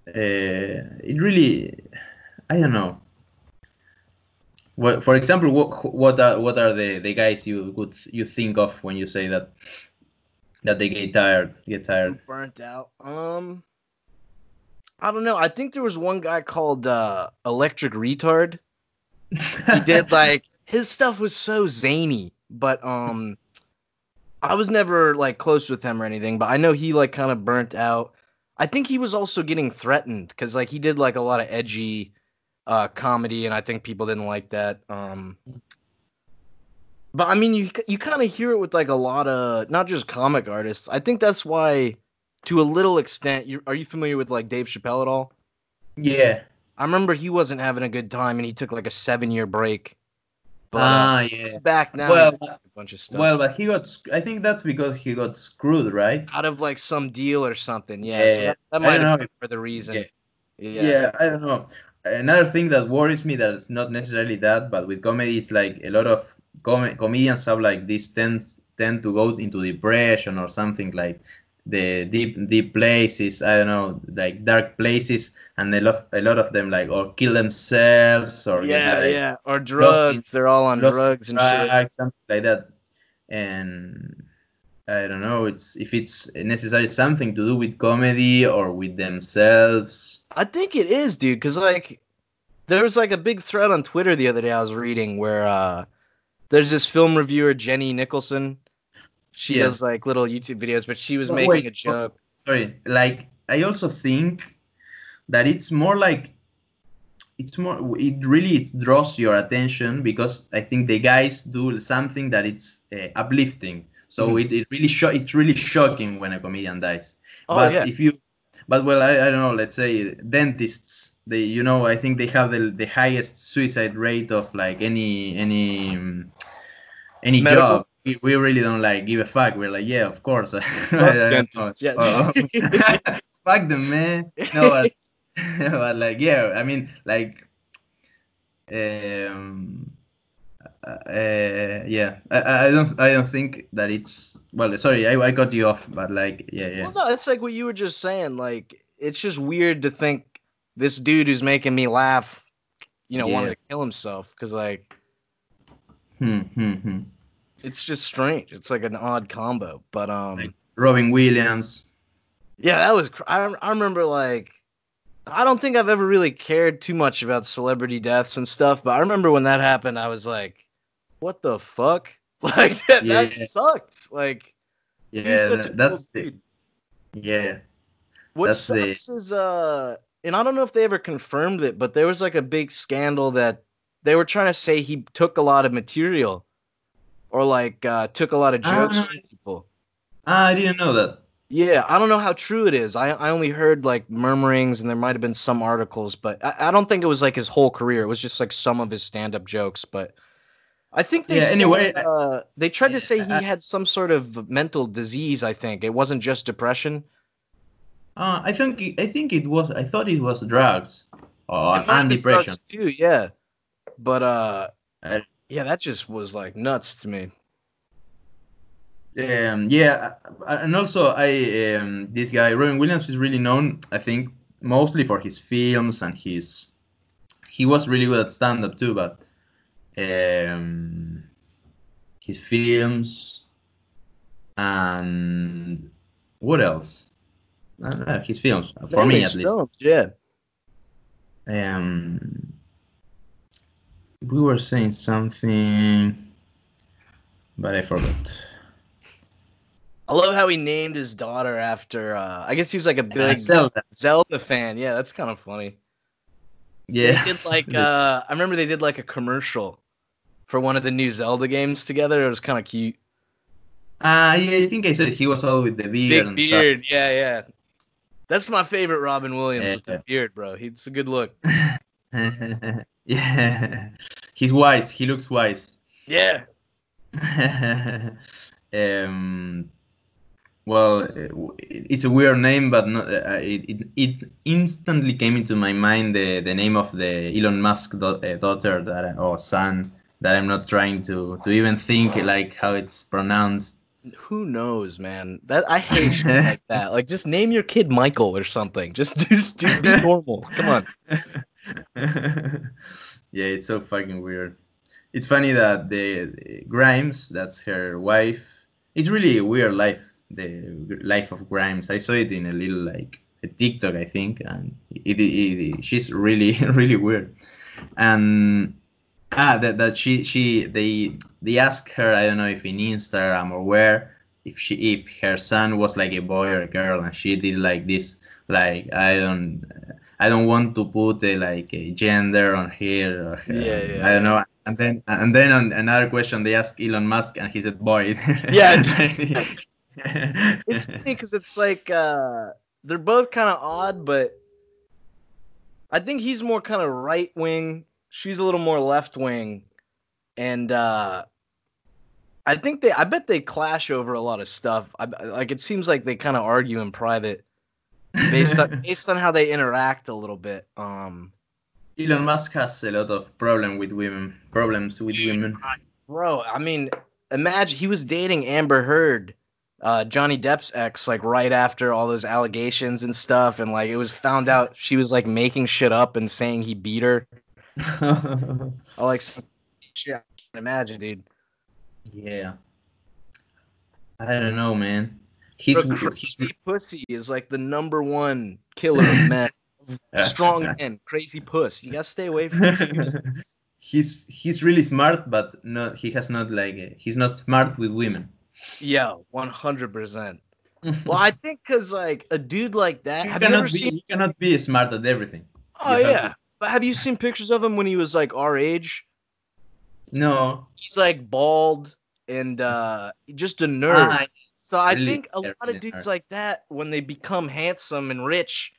uh, it really, I don't know. What, for example, what what are what are the, the guys you would you think of when you say that that they get tired, get tired? Burnt out. Um, I don't know. I think there was one guy called uh, Electric Retard. He did like his stuff was so zany, but um, I was never like close with him or anything. But I know he like kind of burnt out. I think he was also getting threatened because like he did like a lot of edgy uh comedy and I think people didn't like that. Um but I mean you you kind of hear it with like a lot of not just comic artists. I think that's why to a little extent you are you familiar with like Dave Chappelle at all? Yeah. I remember he wasn't having a good time and he took like a 7-year break. But uh, ah, yeah. he's back now. Well, a bunch of stuff. Well, but he got. I think that's because he got screwed, right? out of like some deal or something. Yeah, Yeah, so that, that I might don't have know. been for the reason. Yeah. Yeah. yeah i don't know another thing that worries me that's not necessarily that but with comedy is like a lot of com- comedians have like this tend tend to go into depression or something like the deep deep places i don't know like dark places and a lot a lot of them like or kill themselves or get, Yeah, like, yeah. Or drugs. They're all on in drugs and shit. drugs, something like that and i don't know it's if it's necessarily something to do with comedy or with themselves I think it is, dude, because like there was like a big thread on Twitter the other day I was reading where uh there's this film reviewer Jenny Nicholson. She Yeah. does like little YouTube videos, but she was But making wait, a joke. sorry like i also think that it's more like it's more it really it draws your attention because i think the guys do something that it's uh, uplifting so Mhm. it, it really sho- it's really shocking when a comedian dies Oh but yeah. if you but well I, I don't know let's say dentists they you know i think they have the, the highest suicide rate of like any any um, any Medical? job we, we really don't like give a fuck we're like yeah of course I don't know. dentists, yeah. Oh. fuck them man no but, but like yeah i mean like um uh, yeah I, I I don't i don't think that it's well sorry i, I cut you off but like yeah yeah Well, no, it's like what you were just saying. Like, it's just weird to think this dude who's making me laugh, you know, wanted to kill himself because like Hmm, hmm, hmm. It's just strange. It's like an odd combo. But um, Like- Robin Williams. yeah, that was. I I remember like. I don't think I've ever really cared too much about celebrity deaths and stuff, but I remember when that happened, I was like, "What the fuck?" Like that, that sucked. Like Yeah, that- that's cool the dude. yeah. What That's the- is uh, and I don't know if they ever confirmed it, but there was like a big scandal that they were trying to say he took a lot of material, or like uh, took a lot of jokes Ah. from people. Ah, I didn't know that. Yeah, I don't know how true it is. I I only heard like murmurings, and there might have been some articles, but I, I don't think it was like his whole career. It was just like some of his stand-up jokes. But I think they Yeah, said, anyway, uh, they tried to say he I- had some sort of mental disease. I think it wasn't just depression. Uh, I think I think it was. I thought it was drugs or and depression. drugs too. Yeah, but uh, I- yeah, that just was like nuts to me. Um, yeah, uh, and also I um, this guy Robin Williams is really known. I think mostly for his films and his. He was really good at stand up too, but um, his films and what else? I don't know, his films for me at least. films, Yeah. Um, we were saying something, but I forgot. I love how he named his daughter after. uh I guess he was like a big Zelda. Zelda fan. Yeah, that's kind of funny. Yeah. They did like uh I remember they did like a commercial for one of the new Zelda games together. It was kind of cute. Ah, yeah, I think I said he was all with the beard. Big and beard. Yeah, yeah. That's my favorite Robin Williams with the beard, bro. He's a good look. Stuff. yeah, he's wise. He looks wise. Yeah. um, well, uh, it's a weird name, but not, uh, it, it it instantly came into my mind the, the name of the Elon Musk da- uh, daughter that or son that I'm not trying to to even think like how it's pronounced. who knows, man? That I hate shit like that. Like, just name your kid Michael or something. Just, just do be normal. Come on. yeah, it's so fucking weird. It's funny that the, the Grimes, that's her wife, it's really a weird life. The life of Grimes. I saw it in a little like a TikTok, I think, and it, it, it she's really really weird. And ah, that that she she they they asked her I don't know if in Instagram or where if she if her son was like a boy or a girl, and she did like this like I don't I don't want to put a, like a gender on here. Or. Yeah, yeah, I don't know. And then and then on another question they asked Elon Musk and he said boy. Yeah. It's funny because it's like uh, they're both kind of odd, but I think he's more kind of right wing. She's a little more left wing, and uh, I think they. I bet they clash over a lot of stuff. I, like it seems like they kind of argue in private, based on based on how they interact a little bit. Um, Elon Musk has a lot of problem with women. Problems with women. bro, I mean, imagine he was dating Amber Heard, uh, Johnny Depp's ex, like right after all those allegations and stuff, and like it was found out she was like making shit up and saying he beat her. I like shit. I can imagine, dude. yeah. I don't know, man. He's, crazy pussy is like the number one killer of men. Strong men, crazy puss. You gotta stay away from Him. he's he's really smart, but not he has not like a- he's not smart with women. Yeah, one hundred percent. Well, I think because like a dude like that. You Have you cannot be seen? you cannot be smart at everything. Oh you yeah, but have you seen pictures of him when he was like our age? No. He's like bald and uh just a nerd. Ah, so I really think a lot of dudes like that, when they become handsome and rich,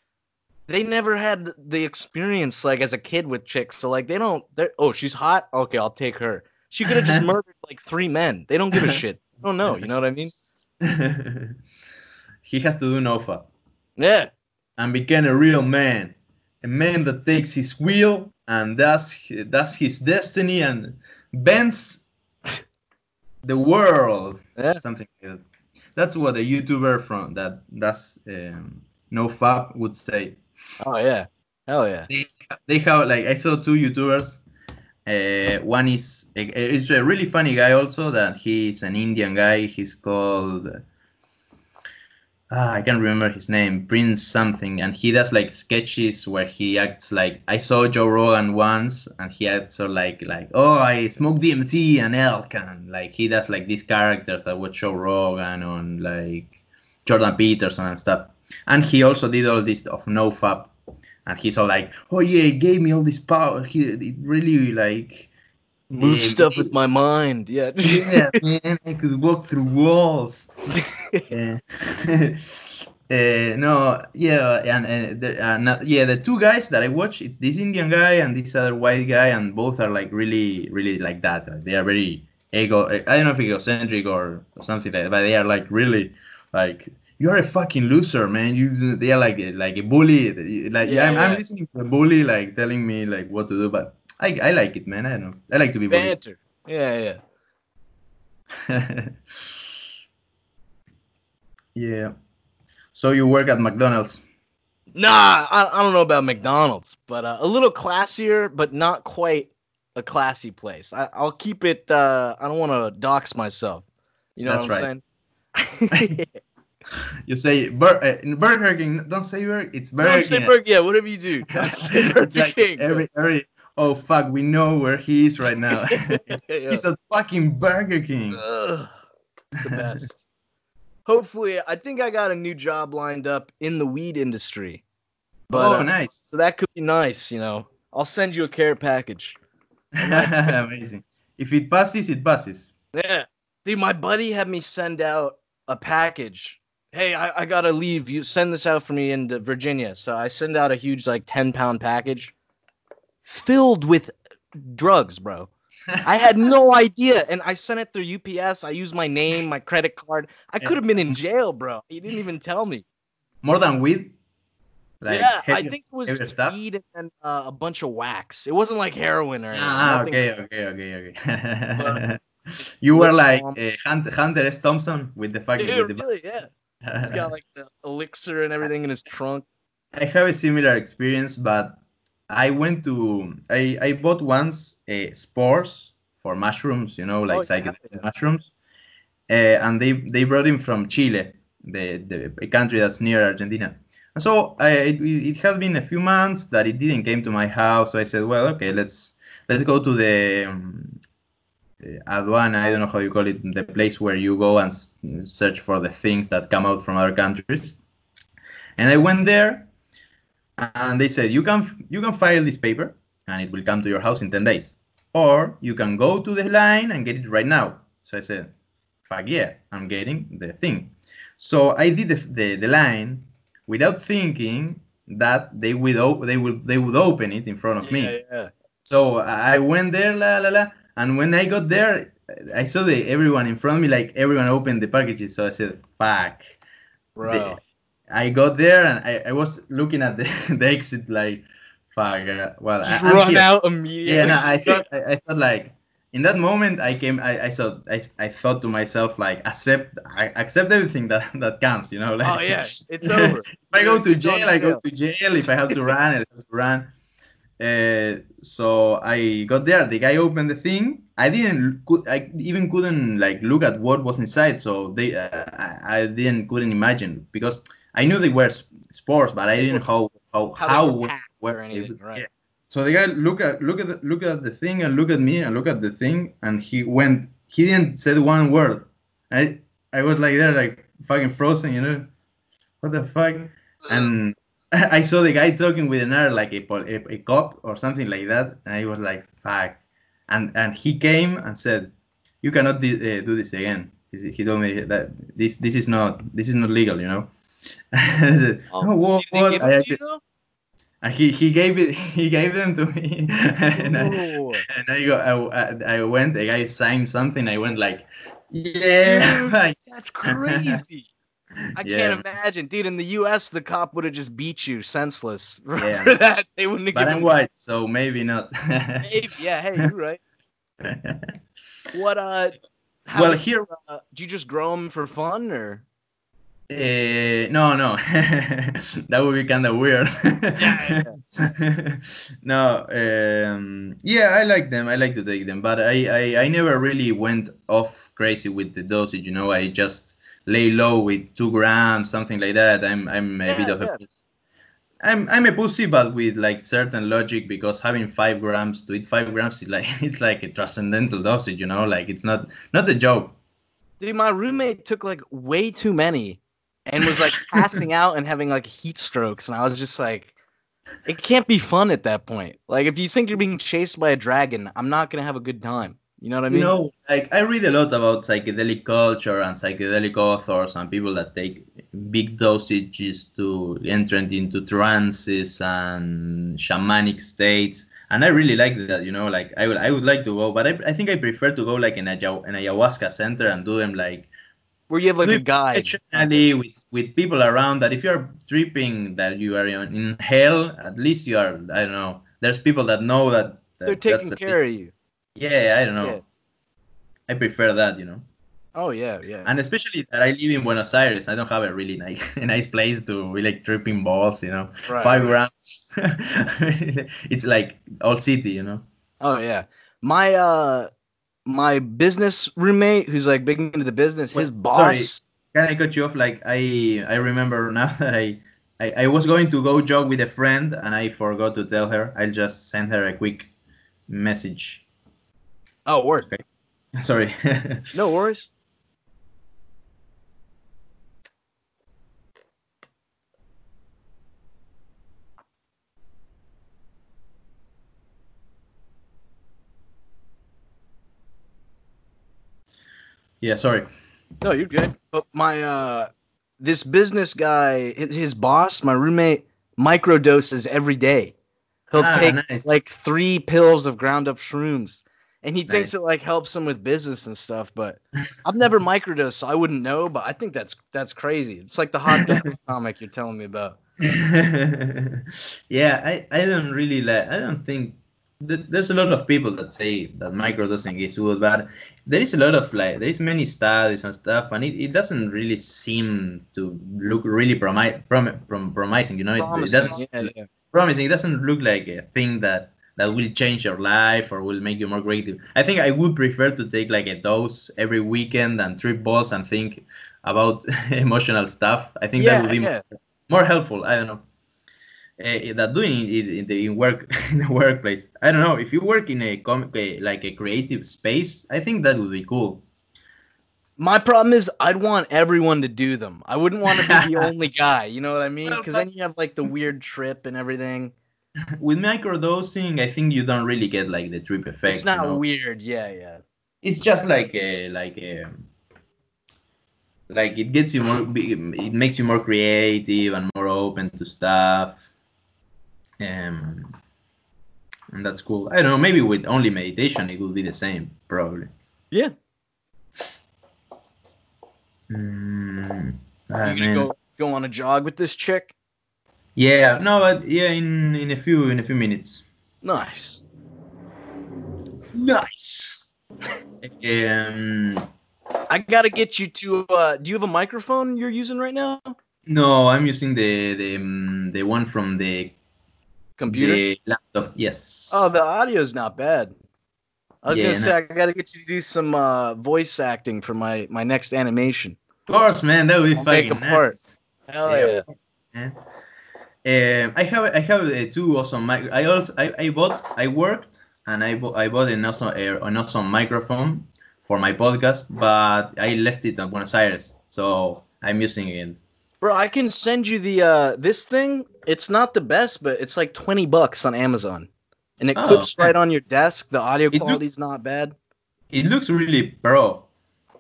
they never had the experience like as a kid with chicks. So like they don't. They're oh she's hot. Okay, I'll take her. She could have just murdered like three men. They don't give a shit. They don't know. You know what I mean? he has to do NoFap Yeah. and become a real man. A man that takes his will and does does his destiny and bends the world. Yeah. Something like that. That's what a YouTuber from that that's um, NoFap would say. Oh yeah. Hell yeah. They, they have like I saw two YouTubers. Uh, one is is a really funny guy also that he's an Indian guy. He's called ah, I can't remember his name, Prince something, and he does like sketches where he acts like I saw Joe Rogan once, and he acts so like like oh I smoke DMT and elk, and like he does like these characters that would Joe Rogan on like Jordan Peterson and stuff. And he also did all this of NoFap, and he's all like, oh yeah, he gave me all this power. He it really like Move Yeah, stuff with my mind. Yeah. yeah, man, I could walk through walls. Yeah. uh, no, yeah, and, and the, uh, yeah, the two guys that I watch, it's this Indian guy and this other white guy, and both are like really, really like that. Like, they are very ego. I don't know if egocentric or, or something like that, but they are like really like. You're a fucking loser, man. You they are like like a bully. Like Yeah, I'm, I'm listening to a bully like telling me like what to do, but I, I like it, man. I don't know. I like to be bullied. Banter. Yeah, yeah. yeah. So you work at McDonald's. Nah, I, I don't know about McDonald's, but uh, a little classier, but not quite a classy place. I, I'll keep it. Uh, I don't want to dox myself. You know That's what I'm saying? You say Bur- uh, in Burger King. Don't say Burger. It's Burger Don't say King. Burger. Yeah, whatever you do. Don't say It's Burger like King. every every. Oh fuck! We know where he is right now. Yeah. He's at fucking Burger King. Ugh, the best. Hopefully, I think I got a new job lined up in the weed industry. But, oh, uh, nice. So that could be nice, you know. I'll send you a care package. Amazing. If it passes, it passes. Yeah. Dude, my buddy had me send out a package. Hey, I, I gotta leave. You send this out for me in Virginia. So I send out a huge, like, 10 pound package filled with drugs, bro. I had no idea. And I sent it through UPS. I used my name, my credit card. I could have been in jail, bro. He didn't even tell me. More than weed. Like yeah, I think it was just stuff? weed and uh, a bunch of wax. It wasn't like heroin or anything. Ah, Nothing- okay, okay, okay, okay. You were like uh, Hunter, Hunter S. Thompson with the fucking. Dude, with the, really, yeah. He's got like the elixir and everything in his trunk. I have a similar experience, but I went to I I bought once uh, spores for mushrooms, you know, like Oh, psychedelic yeah. mushrooms, uh, and they they brought him from Chile, the the a country that's near Argentina. And so I it, it has been a few months that it didn't came to my house. So I said, well, okay, let's let's go to the. Um, the aduana, I don't know how you call it, the place where you go and search for the things that come out from other countries. And I went there, and they said you can you can file this paper, and it will come to your house in ten days, or you can go to the line and get it right now. So I said, fuck yeah, I'm getting the thing. So I did the the, the line without thinking that they would they would they would open it in front of me. Yeah, yeah. So I went there, la la la, and when I got there, I saw the everyone in front of me, like everyone opened the packages. So I said, "Fuck." Bro. I got there and I, I was looking at the, the exit, like, "Fuck." Uh, well, I, run here. out immediately. Yeah, no, I thought, I, I thought like, in that moment, I came, I, I thought, I, I thought to myself, like, accept, I accept everything that that comes, you know, like. Oh yeah, it's over. if I go to jail, I go to jail. If I have to run, I have to run. Uh, so I got there. The guy opened the thing. I didn't. Could, I even couldn't like look at what was inside. So they, uh, I, I didn't couldn't imagine because I knew they were sports, but I didn't know how how How how, were were- were or they- anything, right. yeah. So the guy look at look at the, look at the thing and look at me and look at the thing and he went. He didn't say one word. I I was like there like fucking frozen, you know. What the fuck? And I saw the guy talking with another like a, a, a cop or something like that, and I was like, "Fuck!" And and he came and said, "You cannot di- uh, do this again." He, he told me that this this is not this is not legal, you know. I said, Oh, "Oh, what?" What?" I it to you acted- though? and he he gave it he gave them to me, and I, Ooh. and I go I, I I went. The guy signed something. I went like, "Yeah." like, That's crazy. I Yeah. can't imagine, dude. In the U.S., the cop would have just beat you senseless for Yeah. for that. They wouldn't have but given I'm white, so maybe not. Maybe, yeah, hey, you're right. What uh? how well, did- here uh, do you just grow them for fun or? Uh, no, no, that would be kind of weird. Yeah, no, um, yeah, I like them. I like to take them, but I, I, I never really went off crazy with the dosage. You know, I just lay low with two grams, something like that. I'm, I'm a bit of a, yeah. pussy. I'm, I'm a pussy, but with like certain logic because having five grams to eat five grams is like it's like a transcendental dosage. You know, like it's not, not a joke. Dude, my roommate took like way too many, and was like passing out and having like heat strokes, and I was just like, it can't be fun at that point. Like, if you think you're being chased by a dragon, I'm not gonna have a good time. You know what I mean? you know, like I read a lot about psychedelic culture and psychedelic authors and people that take big dosages to enter into trances and shamanic states. And I really like that, you know, like I would I would like to go, but I, I think I prefer to go like in a ayahu- an ayahuasca center and do them like Where you have like do a guide. with with people around that if you're tripping that you are in, hell, at least you are I don't know. There's people that know that, that They're taking care of you. Yeah, I don't know. Yeah. I prefer that, you know. Oh yeah, yeah. And especially that I live in Buenos Aires, I don't have a really nice, a nice place to be like tripping balls, you know, Right, five right. grams. it's like all city, you know. Oh yeah. My uh my business roommate who's like big into the business, his boss sorry. Can I cut you off? Like I, I remember now that I, I, I was going to go jog with a friend and I forgot to tell her. I'll just send her a quick message. Oh word. Sorry. No worries. Yeah, sorry. No, you're good. But my uh this business guy, his boss, my roommate, microdoses every day. He'll Ah, take nice. like three pills of ground up shrooms. And he thinks it like helps him with business and stuff, but I've never microdosed, so I wouldn't know. But I think that's that's crazy. It's like the hot comic you're telling me about. yeah, I, I don't really like. I don't think th- there's a lot of people that say that microdosing is good, but there is a lot of like there is many studies and stuff, and it, it doesn't really seem to look really promi- prom- prom- promising. You know, it, it doesn't yeah, yeah. promising. It doesn't look like a thing that that will change your life or will make you more creative. I think I would prefer to take like a dose every weekend and trip balls and think about emotional stuff. I think that would be yeah. more helpful. I don't know. Uh, that doing it in the in work in the workplace. I don't know if you work in a com- like a creative space. I think that would be cool. My problem is I'd want everyone to do them. I wouldn't want to be the only guy. You know what I mean? Because then you have like the weird trip and everything. With microdosing, I think you don't really get like the trip effect. It's not you know? weird. Yeah, yeah. it's just like a like a like it gets you more it makes you more creative and more open to stuff um and that's cool i don't know maybe with only meditation it would be the same probably Yeah. mm, ah, you gonna man. go go on a jog with this chick? yeah no but yeah in in a few in a few minutes Nice. nice um I gotta get you to. uh Do you have a microphone you're using right now? no i'm using the the um, the one from the Computer. the laptop yes Oh, the audio's not bad. I was Yeah, gonna say I gotta get you to do some uh, voice acting for my my next animation. Of course, man, that would be I'll make fucking a part. nice. Hell Yeah. yeah! Um, I have I have uh, two awesome mic. I also I, I bought I worked and I bought I bought an awesome uh, an awesome microphone for my podcast, but I left it in Buenos Aires, so I'm using it. Bro, I can send you the uh this thing. It's not the best, but it's like twenty bucks on Amazon, and it Oh, clips right on your desk. The audio It look- quality's not bad. It looks really pro.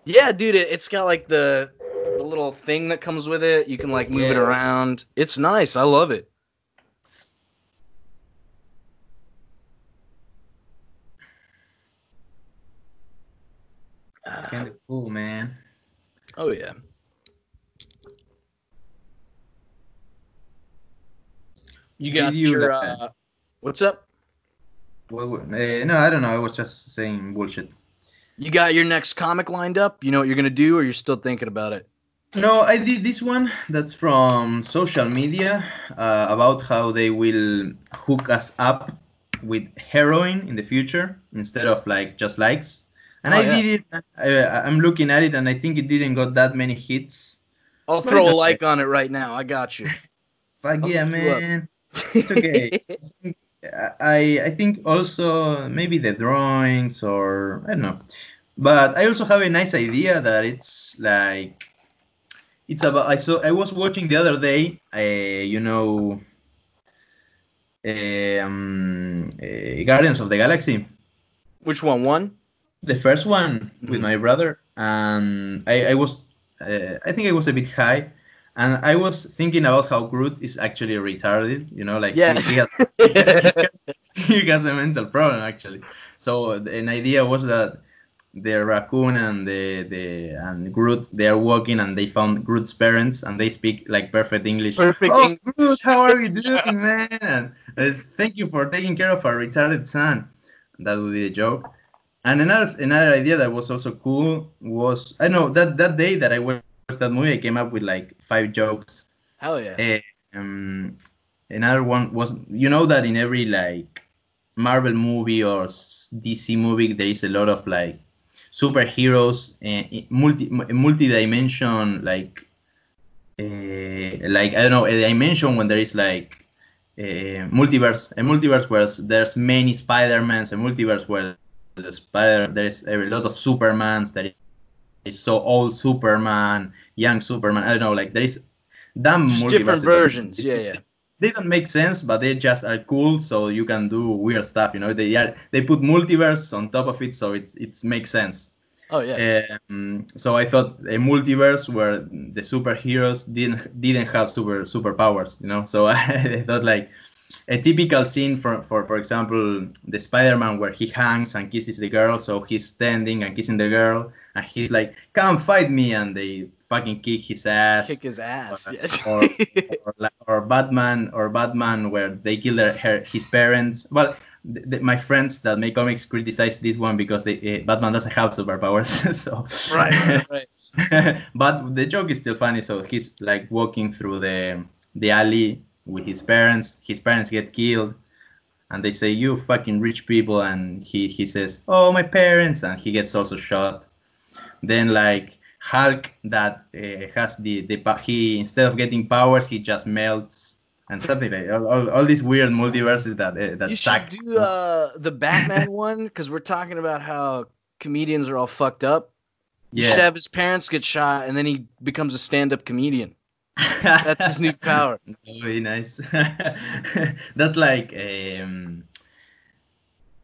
Yeah, dude, it, it's got like the the little thing that comes with it. You can like move it around. It's nice. I love it. Kind of cool, man. oh yeah. You got you, your uh, what's up? Well, uh, no, I don't know. I was just saying bullshit. You got your next comic lined up? You know what you're gonna do, or you're still thinking about it? No, I did this one that's from social media uh, about how they will hook us up with heroin in the future instead of like just likes. And Oh, I yeah. did it. I, I'm looking at it, and I think it didn't got that many hits. I'll throw a like on it right now. I got you. Fuck I'll yeah, man! It's okay. I I think also maybe the drawings or I don't know, but I also have a nice idea that it's like it's about. I saw I was watching the other day. Uh, you know, um, uh, Guardians of the Galaxy, Which one? One? the first one with Mhm. my brother, and I I was uh, I think I was a bit high. And I was thinking about how Groot is actually retarded, you know, like Yeah. he, he has he has a mental problem actually. So an idea was that the raccoon and the the and Groot they are walking and they found Groot's parents and they speak like perfect English. Perfect oh, English. Groot, how are you doing, man? And thank you for taking care of our retarded son. That would be the joke. And another another idea that was also cool was I know that that day that I watched that movie I came up with like five jokes Hell yeah. Eh, um, another one was you know that in every like Marvel movie or DC movie there is a lot of like superheroes and multi multi dimension like uh, like I don't know a dimension when there is like a multiverse a multiverse where there's many Spider-Mans a multiverse where the spider there's a lot of Supermans that is so old Superman young Superman I don't know like there is damn different versions. Yeah, yeah. they don't make sense, but they just are cool. So you can do weird stuff. You know, they are they put multiverse on top of it, so it's it makes sense. Oh yeah. Um, so I thought a multiverse where the superheroes didn't didn't have super superpowers. You know, so I thought like a typical scene for for for example the Spider-Man where he hangs and kisses the girl. So he's standing and kissing the girl, and he's like, "Come fight me!" and they fucking kick his ass Kick his ass. or- or, or, or Batman or Batman where they kill their, her, his parents. Well, th- th- my friends that make comics criticize this one because they, uh, Batman doesn't have superpowers. so Right, right, right. but the joke is still funny. So he's like walking through the the alley with his parents. His parents get killed, and they say, "You fucking rich people," and he he says, "Oh, my parents," and he gets also shot. Then like Hulk that uh, has the the he instead of getting powers, he just melts and something like all, all, all these weird multiverses that uh, that You suck. should do uh, the Batman one because we're talking about how comedians are all fucked up. Yeah. You should have his parents get shot and then he becomes a stand-up comedian. That's his new power. Very nice. That's like um,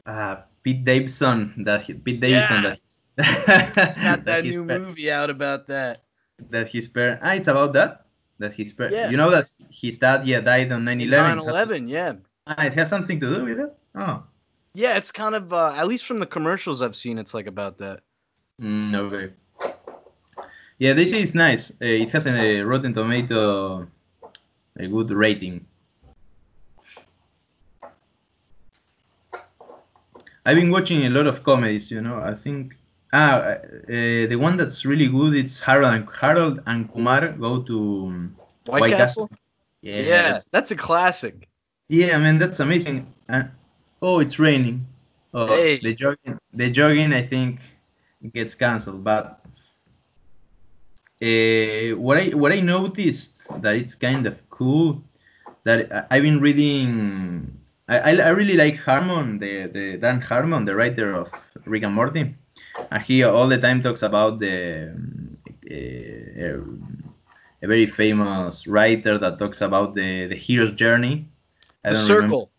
uh, Pete Davidson. That he- Pete Davidson. Yeah. That, Got that new movie out about that. That his parent. Ah, it's about that. That his parent. Yeah. You know that his dad yeah died on 9/11. 9/11, yeah. Ah, it has something to do with it. Oh. Yeah, it's kind of uh, at least from the commercials I've seen, it's like about that. Mm, okay. Yeah, they say it's nice. Uh, it has a Rotten Tomato a good rating. I've been watching a lot of comedies. You know, I think ah uh, the one that's really good. It's Harold and Harold and Kumar go to um, White, Castle? Yeah, Yeah, that's- that's a classic. yeah, man, that's amazing. Uh, oh, it's raining. Oh, Hey. the jogging, the jogging, I think gets cancelled. But uh, what I what I noticed that it's kind of cool that I- I've been reading. I, I, really like Harmon, the, the Dan Harmon, the writer of Rick and Morty, and he all the time talks about the uh, a very famous writer that talks about the the hero's journey. I The don't remember- circle,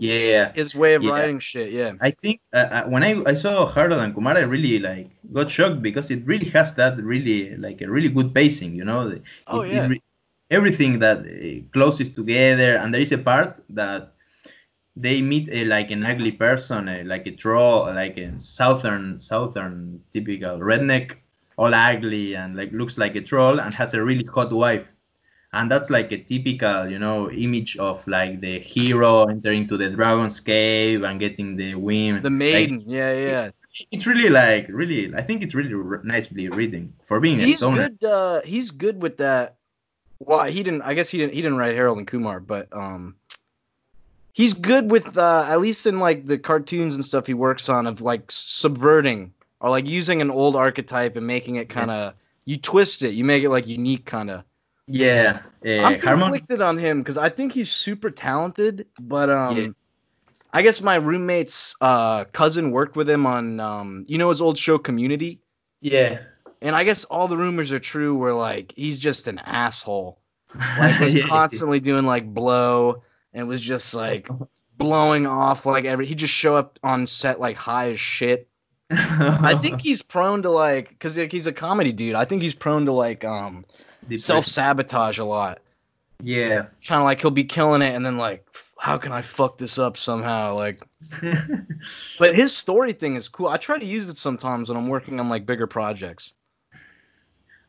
Yeah, his way of Yeah. writing shit. Yeah. I think uh, uh, when I, I saw Harold and Kumar, I really like got shocked because it really has that really like a really good pacing, you know. It- Oh, it yeah. re- everything that uh, closes together, and there is a part that they meet a, like an ugly person, uh, like a troll, like a southern southern typical redneck, all ugly and like looks like a troll and has a really hot wife. And that's like a typical, you know, image of like the hero entering to the dragon's cave and getting the win The maiden. yeah, yeah. it's really like really. I think it's really r- nicely written for being a He's good. Uh, he's good with that. Well, he didn't. I guess he didn't. He didn't write Harold and Kumar, but um, he's good with uh, at least in like the cartoons and stuff he works on of like subverting or like using an old archetype and making it kind of you twist it, you make it like unique kind of. Yeah, uh, I'm Harmon. conflicted on him because I think he's super talented, but um, Yeah. I guess my roommate's uh cousin worked with him on um, you know his old show Community. Yeah. And I guess all the rumors are true where like he's just an asshole. Like was Yeah. constantly doing like blow and was just like blowing off like every he just show up on set like high as shit. I think he's prone to like cuz like, he's a comedy dude. I think he's prone to like um Depressed. self-sabotage a lot. Yeah. Kind of like he'll be killing it and then like how can I fuck this up somehow like but his story thing is cool. I try to use it sometimes when I'm working on like bigger projects.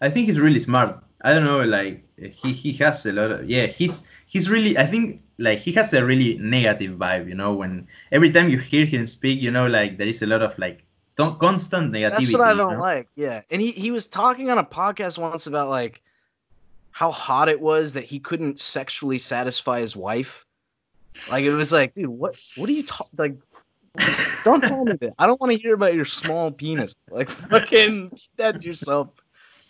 I think he's really smart. I don't know, like he he has a lot of yeah. He's he's really. I think like he has a really negative vibe. You know, when every time you hear him speak, you know, like there is a lot of like don't, constant negativity. That's what I don't know? like. Yeah. And he, he was talking on a podcast once about like how hot it was that he couldn't sexually satisfy his wife. Like it was like, dude, what what are you talking like don't tell me that. I don't want to hear about your small penis. Like fucking that yourself.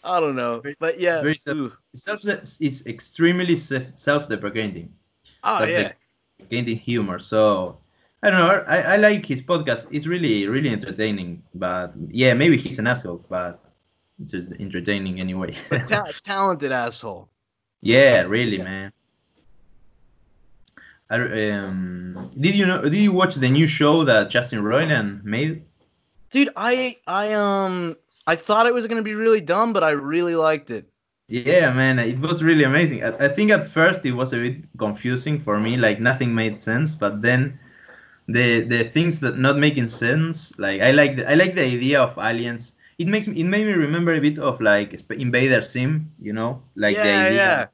I don't know. But yeah. very self-. Self is extremely self- self-deprecating, Oh yeah. self-deprecating humor. So I don't know. I, I like his podcast. It's really really entertaining. But yeah, maybe he's an asshole, but it's just entertaining anyway. Ta- talented asshole. Yeah, really, Yeah. man. I, um, did you know? Did you watch the new show that Justin Roiland made? Dude, I I um I thought it was gonna be really dumb, but I really liked it. Yeah, man, it was really amazing. I, I think at first it was a bit confusing for me, like nothing made sense. But then the the things that not making sense, like I like the, I like the idea of aliens. It makes me it made me remember a bit of like Invader Zim, you know, like the idea. yeah.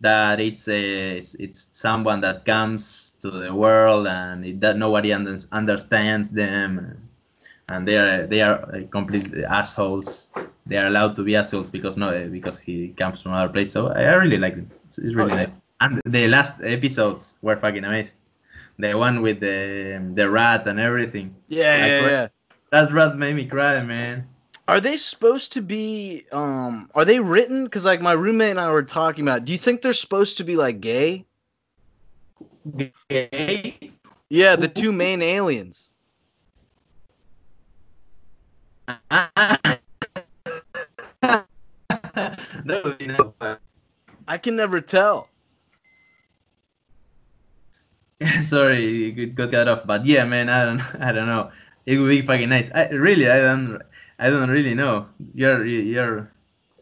that it's a it's, it's someone that comes to the world and it, that nobody under, understands them and, and they are they are uh, completely assholes they are allowed to be assholes because no because he comes from another place so i, I really like it it's, it's really Oh, yeah. nice and the last episodes were fucking amazing the one with the the rat and everything Yeah, I yeah, yeah. that rat made me cry man Are they supposed to be? Um, are they written? Because like my roommate and I were talking about. Do you think they're supposed to be like gay? Gay? Yeah, the two main aliens. would be nice. I can never tell. Sorry, it got cut off, but yeah, man, I don't, I don't know. It would be fucking nice. I really, I don't, I don't really know. You're, you're.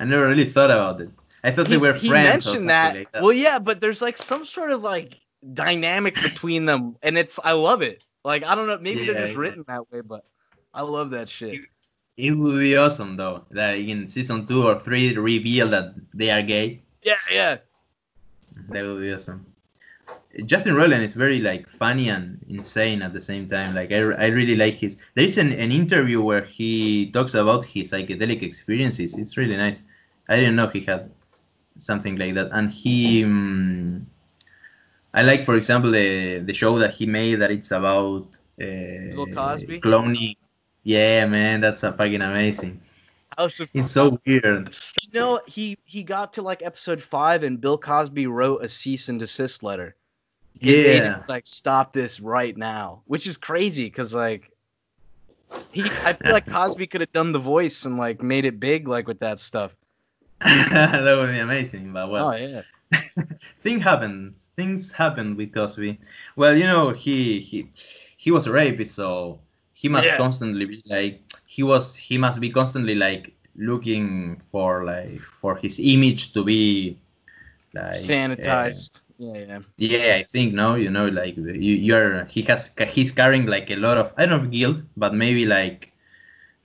I never really thought about it. I thought they He, were he friends or mentioned that. like that. Well, yeah, but there's like some sort of like dynamic between them, and it's I love it. Like I don't know, maybe they're just yeah. written that way, but I love that shit. It would be awesome though. That in season two or three reveal that they are gay. Yeah, yeah. That would be awesome. Justin Roiland is very like funny and insane at the same time. Like I, I really like his. There is an, an interview where he talks about his psychedelic experiences. It's really nice. I didn't know he had something like that. And he, um, I like, for example, the the show that he made that it's about uh, Bill Cosby? cloning. Yeah, man, that's a fucking amazing. House of It's so weird. You know, he he got to like episode five, and Bill Cosby wrote a cease and desist letter. Yeah. like stop this right now, which is crazy because like he, I feel like Cosby could have done the voice and like made it big, like with that stuff. that would be amazing. But well, oh yeah, thing happened. Things happened with Cosby. Well, you know, he he he was a rapist, so he must Yeah. constantly be like he was. He must be constantly like looking for like for his image to be like uh, sanitized. Yeah, yeah. yeah, I think no, you know, like you, you're he has he's carrying like a lot of I don't know guilt, but maybe like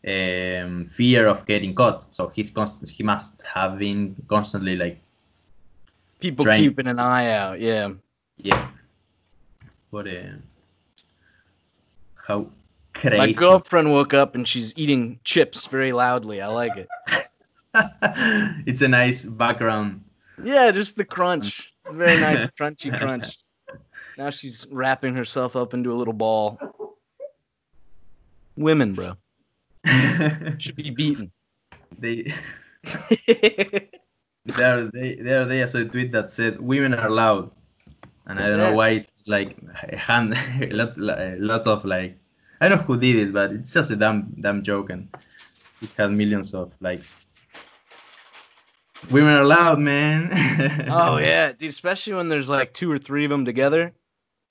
um fear of getting caught. So he's constant. He must have been constantly like People Trying- keeping an eye out. Yeah. Yeah. What a how crazy. My girlfriend woke up and she's eating chips very loudly. I like it. it's a nice background. Yeah, just the crunch. Very nice crunchy crunch. Now she's wrapping herself up into a little ball. Women, bro, should be beaten. they the other day the other saw a tweet that said women are loud, and I don't Yeah. know why it, like a hand a lot a lot of like I don't know who did it, but it's just a dumb dumb joke and it had millions of likes. Women are loud, man. oh yeah, dude. Especially when there's like two or three of them together.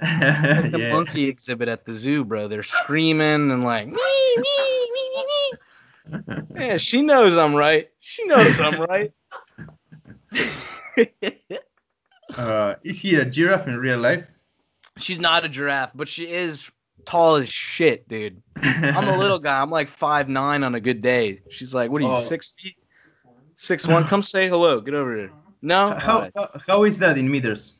Like the yeah. monkey exhibit at the zoo, bro. They're screaming and like, "Wee, wee, wee, wee, wee." yeah, she knows I'm right. She knows I'm right. Uh, is he a giraffe in real life? She's not a giraffe, but she is tall as shit, dude. I'm a little guy. I'm like five nine on a good day. She's like, what are you, Oh. six feet? Six one. Come say hello. Get over here. No. How, Alright. how, how is that in meters?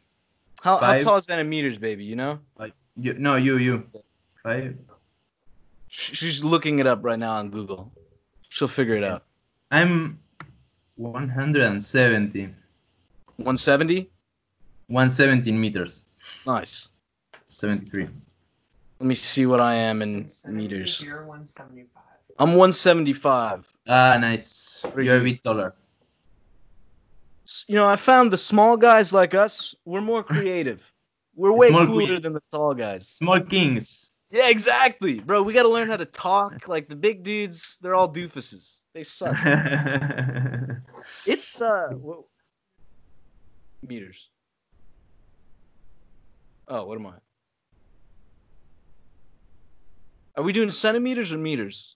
How, how tall is that in meters, baby? You know? Like you, no, you, you. Five. She's looking it up right now on Google. She'll figure it out. I'm 170. 170. 117 meters. Nice. 73. Let me see what I am in meters. You're 175. I'm 175. Ah, nice. You're a bit taller. You know, I found the small guys like us, we're more creative. We're way Small cooler queen. than the tall guys. Small kings. Yeah, exactly. Bro, we got to learn how to talk. Like the big dudes, they're all doofuses. They suck. It's uh meters. Oh, what am I? Are we doing centimeters or meters?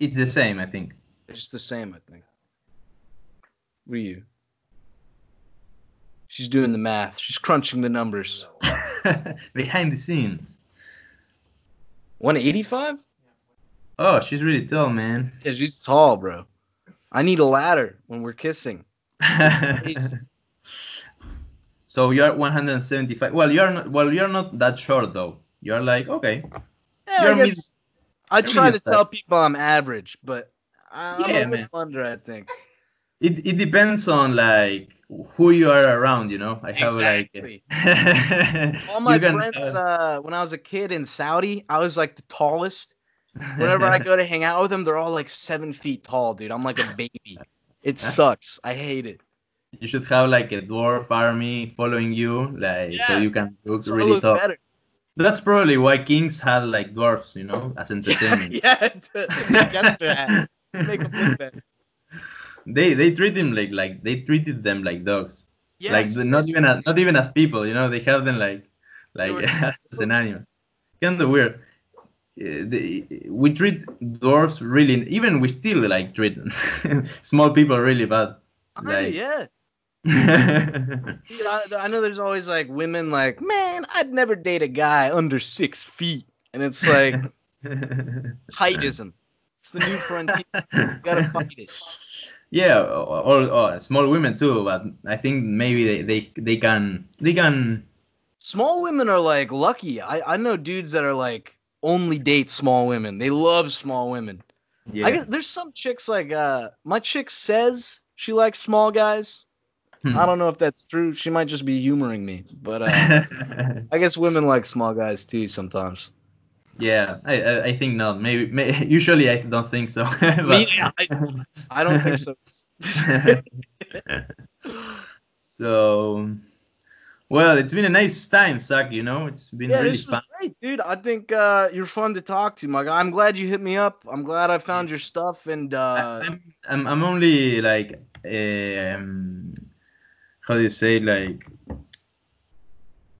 it's the same, I think. It's just the same, I think. You? She's doing the math. She's crunching the numbers. Behind the scenes. 185? Oh, she's really tall, man. Yeah, she's tall, bro. I need a ladder when we're kissing. So you're 175. Well, you're not. Well, you're not that short though. You're like okay. Yeah, I guess I try to tell people I'm average, but I'm Yeah, a man. under, I think. It it depends on like who you are around. You know, I have Exactly. like. All my can friends, uh, when I was a kid in Saudi, I was like the tallest. Whenever I go to hang out with them, they're all like seven feet tall, dude. I'm like a baby. It sucks. I hate it. you should have like a dwarf army following you, like so you can look So really look tough. better. That's probably why kings had like dwarfs, you know, as entertainment. yeah, make extra ass. Make 'em look better. They they treat them like like they treated them like dogs. like Yes, the- not even as not even as people, you know. They have them like like as an animal. Kind of weird. Uh, the, we treat dwarfs really, even we still like treat them. small people really bad. Like, yeah. I, I know there's always like women like, man, I'd never date a guy under six feet, and it's like heightism. It's the new frontier. You gotta fight it. Yeah, all, all small women too, but I think maybe they, they they can they can Small women are like lucky. I, I know dudes that are like only date small women. They love small women. yeah. I guess there's some chicks like uh my chick says she likes small guys. Hmm. I don't know if that's true. She might just be humoring me, but uh I guess women like small guys too sometimes. Yeah, I, I I think not. Maybe, may, usually I don't think so. but- Me, I, I don't think so. so, well, it's been a nice time, Zach. You know, it's been yeah, really this was fun. great, dude. I think uh, you're fun to talk to, my guy. I'm glad you hit me up. I'm glad I found your stuff, and uh, I'm, I'm I'm only like um, how do you say like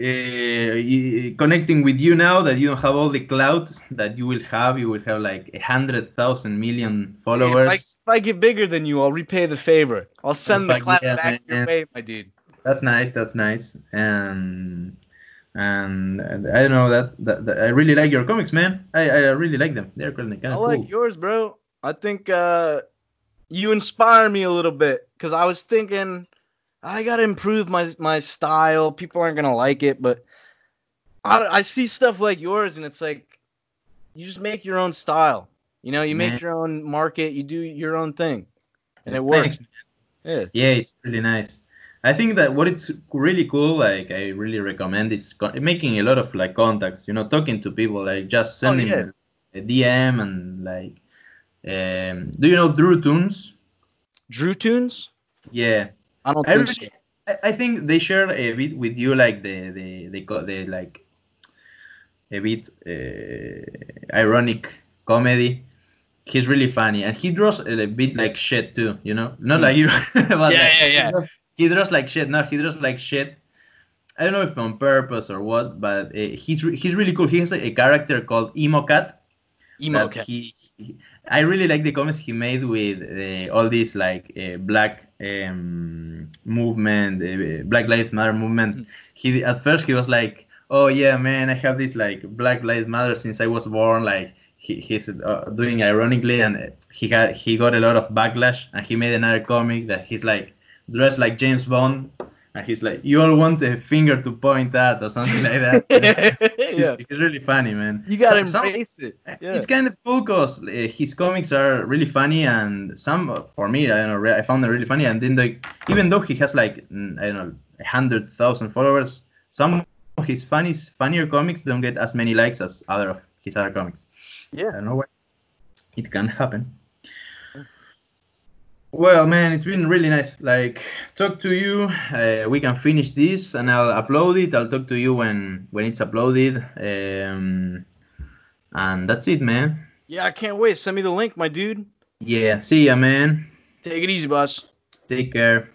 uh, connecting with you now that you don't have all the clout that you will have. You will have like a hundred thousand million if, followers. I, if I get bigger than you, I'll repay the favor. I'll send the Fuck clap yeah, back your way, my dude. That's nice. That's nice. And and, and I don't know that, that, that I really like your comics, man. I, I really like them. They're kind of I cool. like yours, bro. I think uh, you inspire me a little bit because I was thinking I gotta improve my my style. People aren't gonna like it, but I, I see stuff like yours, and it's like you just make your own style. You know, you Man. make your own market. You do your own thing, and it Thanks. works. Yeah. Yeah, it's really nice. I think that what it's really cool, like I really recommend, is making a lot of like contacts. You know, talking to people, like just Oh, sending yeah. a DM and like. Um, do you know Drew Tunes? Drew Tunes? Yeah, I don't I think really, I, I think they share a bit with you, like the the the, co- the like a bit uh, ironic comedy. He's really funny, and he draws a bit like shit too. You know, not like you. but Yeah, like, yeah, yeah. He draws, he draws like shit. No, he draws like shit. I don't know if on purpose or what, but uh, he's re- he's really cool. He has a, a character called Emo Cat. Emo cat. He, he- I really like the comments he made with uh, all this like uh, black um, movement, uh, Black Lives Matter movement. Mm. He at first he was like, "Oh yeah, man, I have this like Black Lives Matter since I was born." Like he, he's uh, doing ironically, and he had he got a lot of backlash, and he made another comic that he's like dressed like James Bond. And he's like, you all want a finger to point at or something like that. yeah. He's, he's really funny, man. You gotta Some- some- embrace it. Yeah. it's kind of cool because uh, his comics are really funny, and some uh, for me, I don't know, I found them really funny. And then the even though he has like I don't know, a hundred thousand followers, some of his funny funnier comics don't get as many likes as other of his other comics. I Yeah. don't know why. It can happen. Well, man, it's been really nice. Like, talk to you. Uh, we can finish this, and I'll upload it. I'll talk to you when when it's uploaded. Um, and that's it, man. Yeah, I can't wait. Send me the link, my dude. Yeah. See ya, man. Take it easy, boss. Take care.